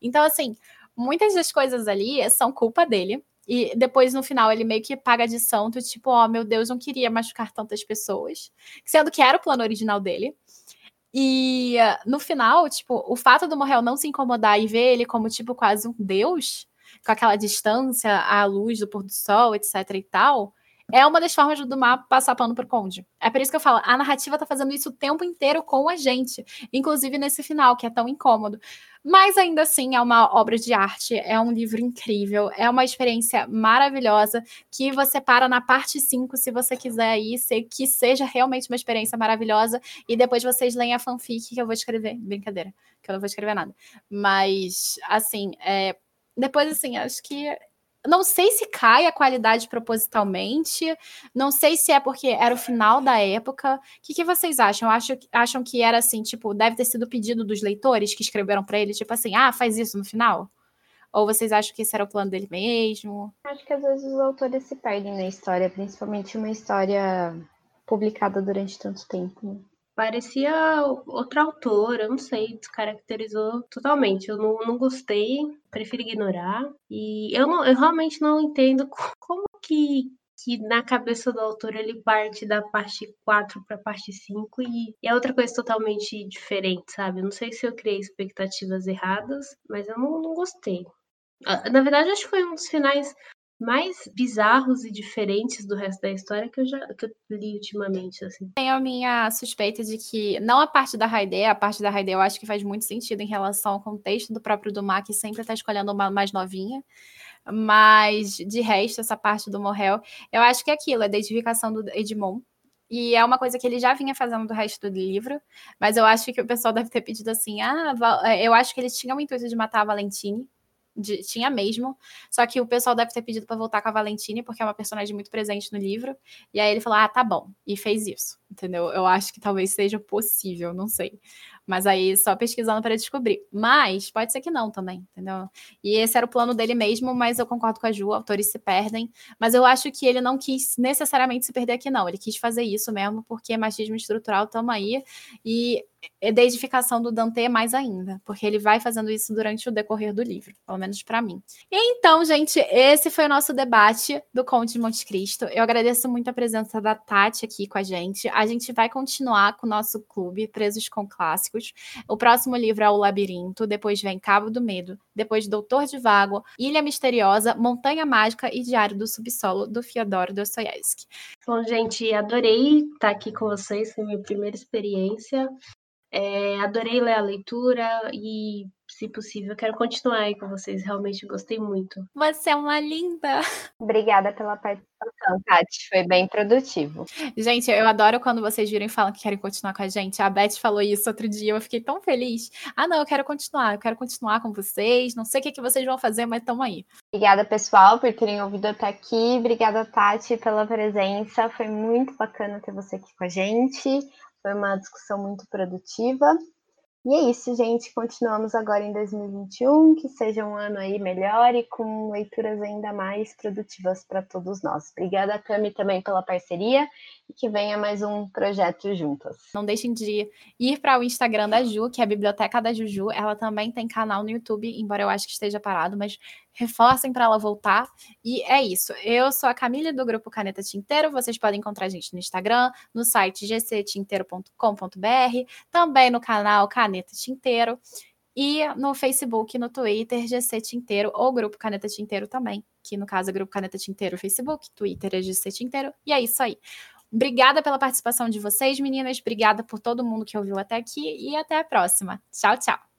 [SPEAKER 1] Então, assim, muitas das coisas ali são culpa dele. E depois, no final, ele meio que paga de santo, tipo, ó, oh, meu Deus, não queria machucar tantas pessoas. Sendo que era o plano original dele. E no final, tipo, o fato do Morrel não se incomodar e ver ele como, tipo, quase um deus, com aquela distância à luz do pôr do sol, etc e tal, é uma das formas do mapa passar pano pro Conde. É por isso que eu falo, a narrativa tá fazendo isso o tempo inteiro com a gente, inclusive nesse final, que é tão incômodo. Mas ainda assim é uma obra de arte, é um livro incrível, é uma experiência maravilhosa que você para na parte 5 se você quiser ir, que seja realmente uma experiência maravilhosa e depois vocês leem a fanfic que eu vou escrever. Brincadeira, que eu não vou escrever nada. Mas assim, é, depois assim, acho que não sei se cai a qualidade propositalmente, não sei se é porque era o final da época. O que, que vocês acham? Acham, acham que era assim, tipo, deve ter sido pedido dos leitores que escreveram para ele, tipo assim, ah, faz isso no final? Ou vocês acham que esse era o plano dele mesmo?
[SPEAKER 2] Acho que às vezes os autores se perdem na história, principalmente uma história publicada durante tanto tempo.
[SPEAKER 3] Parecia outra autora, não sei, descaracterizou totalmente. Eu não, não gostei, prefiro ignorar. E eu, não, eu realmente não entendo *laughs* como que, que na cabeça do autor ele parte da parte 4 para a parte 5 e, é outra coisa totalmente diferente, sabe? Não sei se eu criei expectativas erradas, mas eu não, não gostei. Ah, na verdade, acho que foi um dos finais mais bizarros e diferentes do resto da história que eu já que eu li ultimamente, assim.
[SPEAKER 1] Tenho a minha suspeita de que, não a parte da Raide, a parte da Raide eu acho que faz muito sentido em relação ao contexto do próprio Dumas, que sempre tá escolhendo uma mais novinha, mas de resto, essa parte do Morrel, eu acho que é aquilo, é a identificação do Edmond, e é uma coisa que ele já vinha fazendo do resto do livro, mas eu acho que o pessoal deve ter pedido assim, ah, eu acho que ele tinha o intuito de matar a Valentine, de, tinha mesmo, só que o pessoal deve ter pedido para voltar com a Valentine, porque é uma personagem muito presente no livro. E aí ele falou: ah, tá bom, e fez isso, entendeu? Eu acho que talvez seja possível, não sei. Mas aí só pesquisando para descobrir. Mas pode ser que não também, entendeu? E esse era o plano dele mesmo, mas eu concordo com a Ju, autores se perdem. Mas eu acho que ele não quis necessariamente se perder aqui, não. Ele quis fazer isso mesmo, porque machismo estrutural tamo aí. E edificação do Dante mais ainda, porque ele vai fazendo isso durante o decorrer do livro, pelo menos para mim. Então, gente, esse foi o nosso debate do Conde de Monte Cristo. Eu agradeço muito a presença da Tati aqui com a gente. a gente vai continuar com o nosso clube, Presos com Clássicos. O próximo livro é O Labirinto, depois vem Cabo do Medo, depois Doutor de Vago, Ilha Misteriosa, Montanha Mágica e Diário do Subsolo, do Fyodor Dostoiévski.
[SPEAKER 3] Bom, gente, adorei estar aqui com vocês, foi minha primeira experiência. É, adorei ler a leitura e, se possível, quero continuar aí com vocês. Realmente gostei muito.
[SPEAKER 1] Você é uma linda!
[SPEAKER 2] Obrigada pela participação, Tati. Foi bem produtivo.
[SPEAKER 1] Gente, eu adoro quando vocês viram e falam que querem continuar com a gente. A Beth falou isso outro dia, eu fiquei tão feliz. Ah, não, eu quero continuar, eu quero continuar com vocês. Não sei o que, que vocês vão fazer, mas estamos aí.
[SPEAKER 2] Obrigada, pessoal, por terem ouvido até aqui. Obrigada, Tati, pela presença. Foi muito bacana ter você aqui com a gente. Foi uma discussão muito produtiva. E é isso, gente. Continuamos agora em 2021. Que seja um ano aí melhor e com leituras ainda mais produtivas para todos nós. Obrigada, Cami, também pela parceria e que venha mais um projeto juntas.
[SPEAKER 1] Não deixem de ir para o Instagram da Ju, que é a Biblioteca da Juju. Ela também tem canal no YouTube, embora eu acho que esteja parado, mas reforcem para ela voltar. E é isso. Eu sou a Camila do grupo Caneta Tinteiro. Vocês podem encontrar a gente no Instagram, no site gctinteiro.com.br, também no canal Caneta Tinteiro e no Facebook, no Twitter, GC Tinteiro ou Grupo Caneta Tinteiro também, que no caso é Grupo Caneta Tinteiro Facebook, Twitter é GC Tinteiro, e é isso aí. Obrigada pela participação de vocês, meninas, obrigada por todo mundo que ouviu até aqui e até a próxima. Tchau, tchau.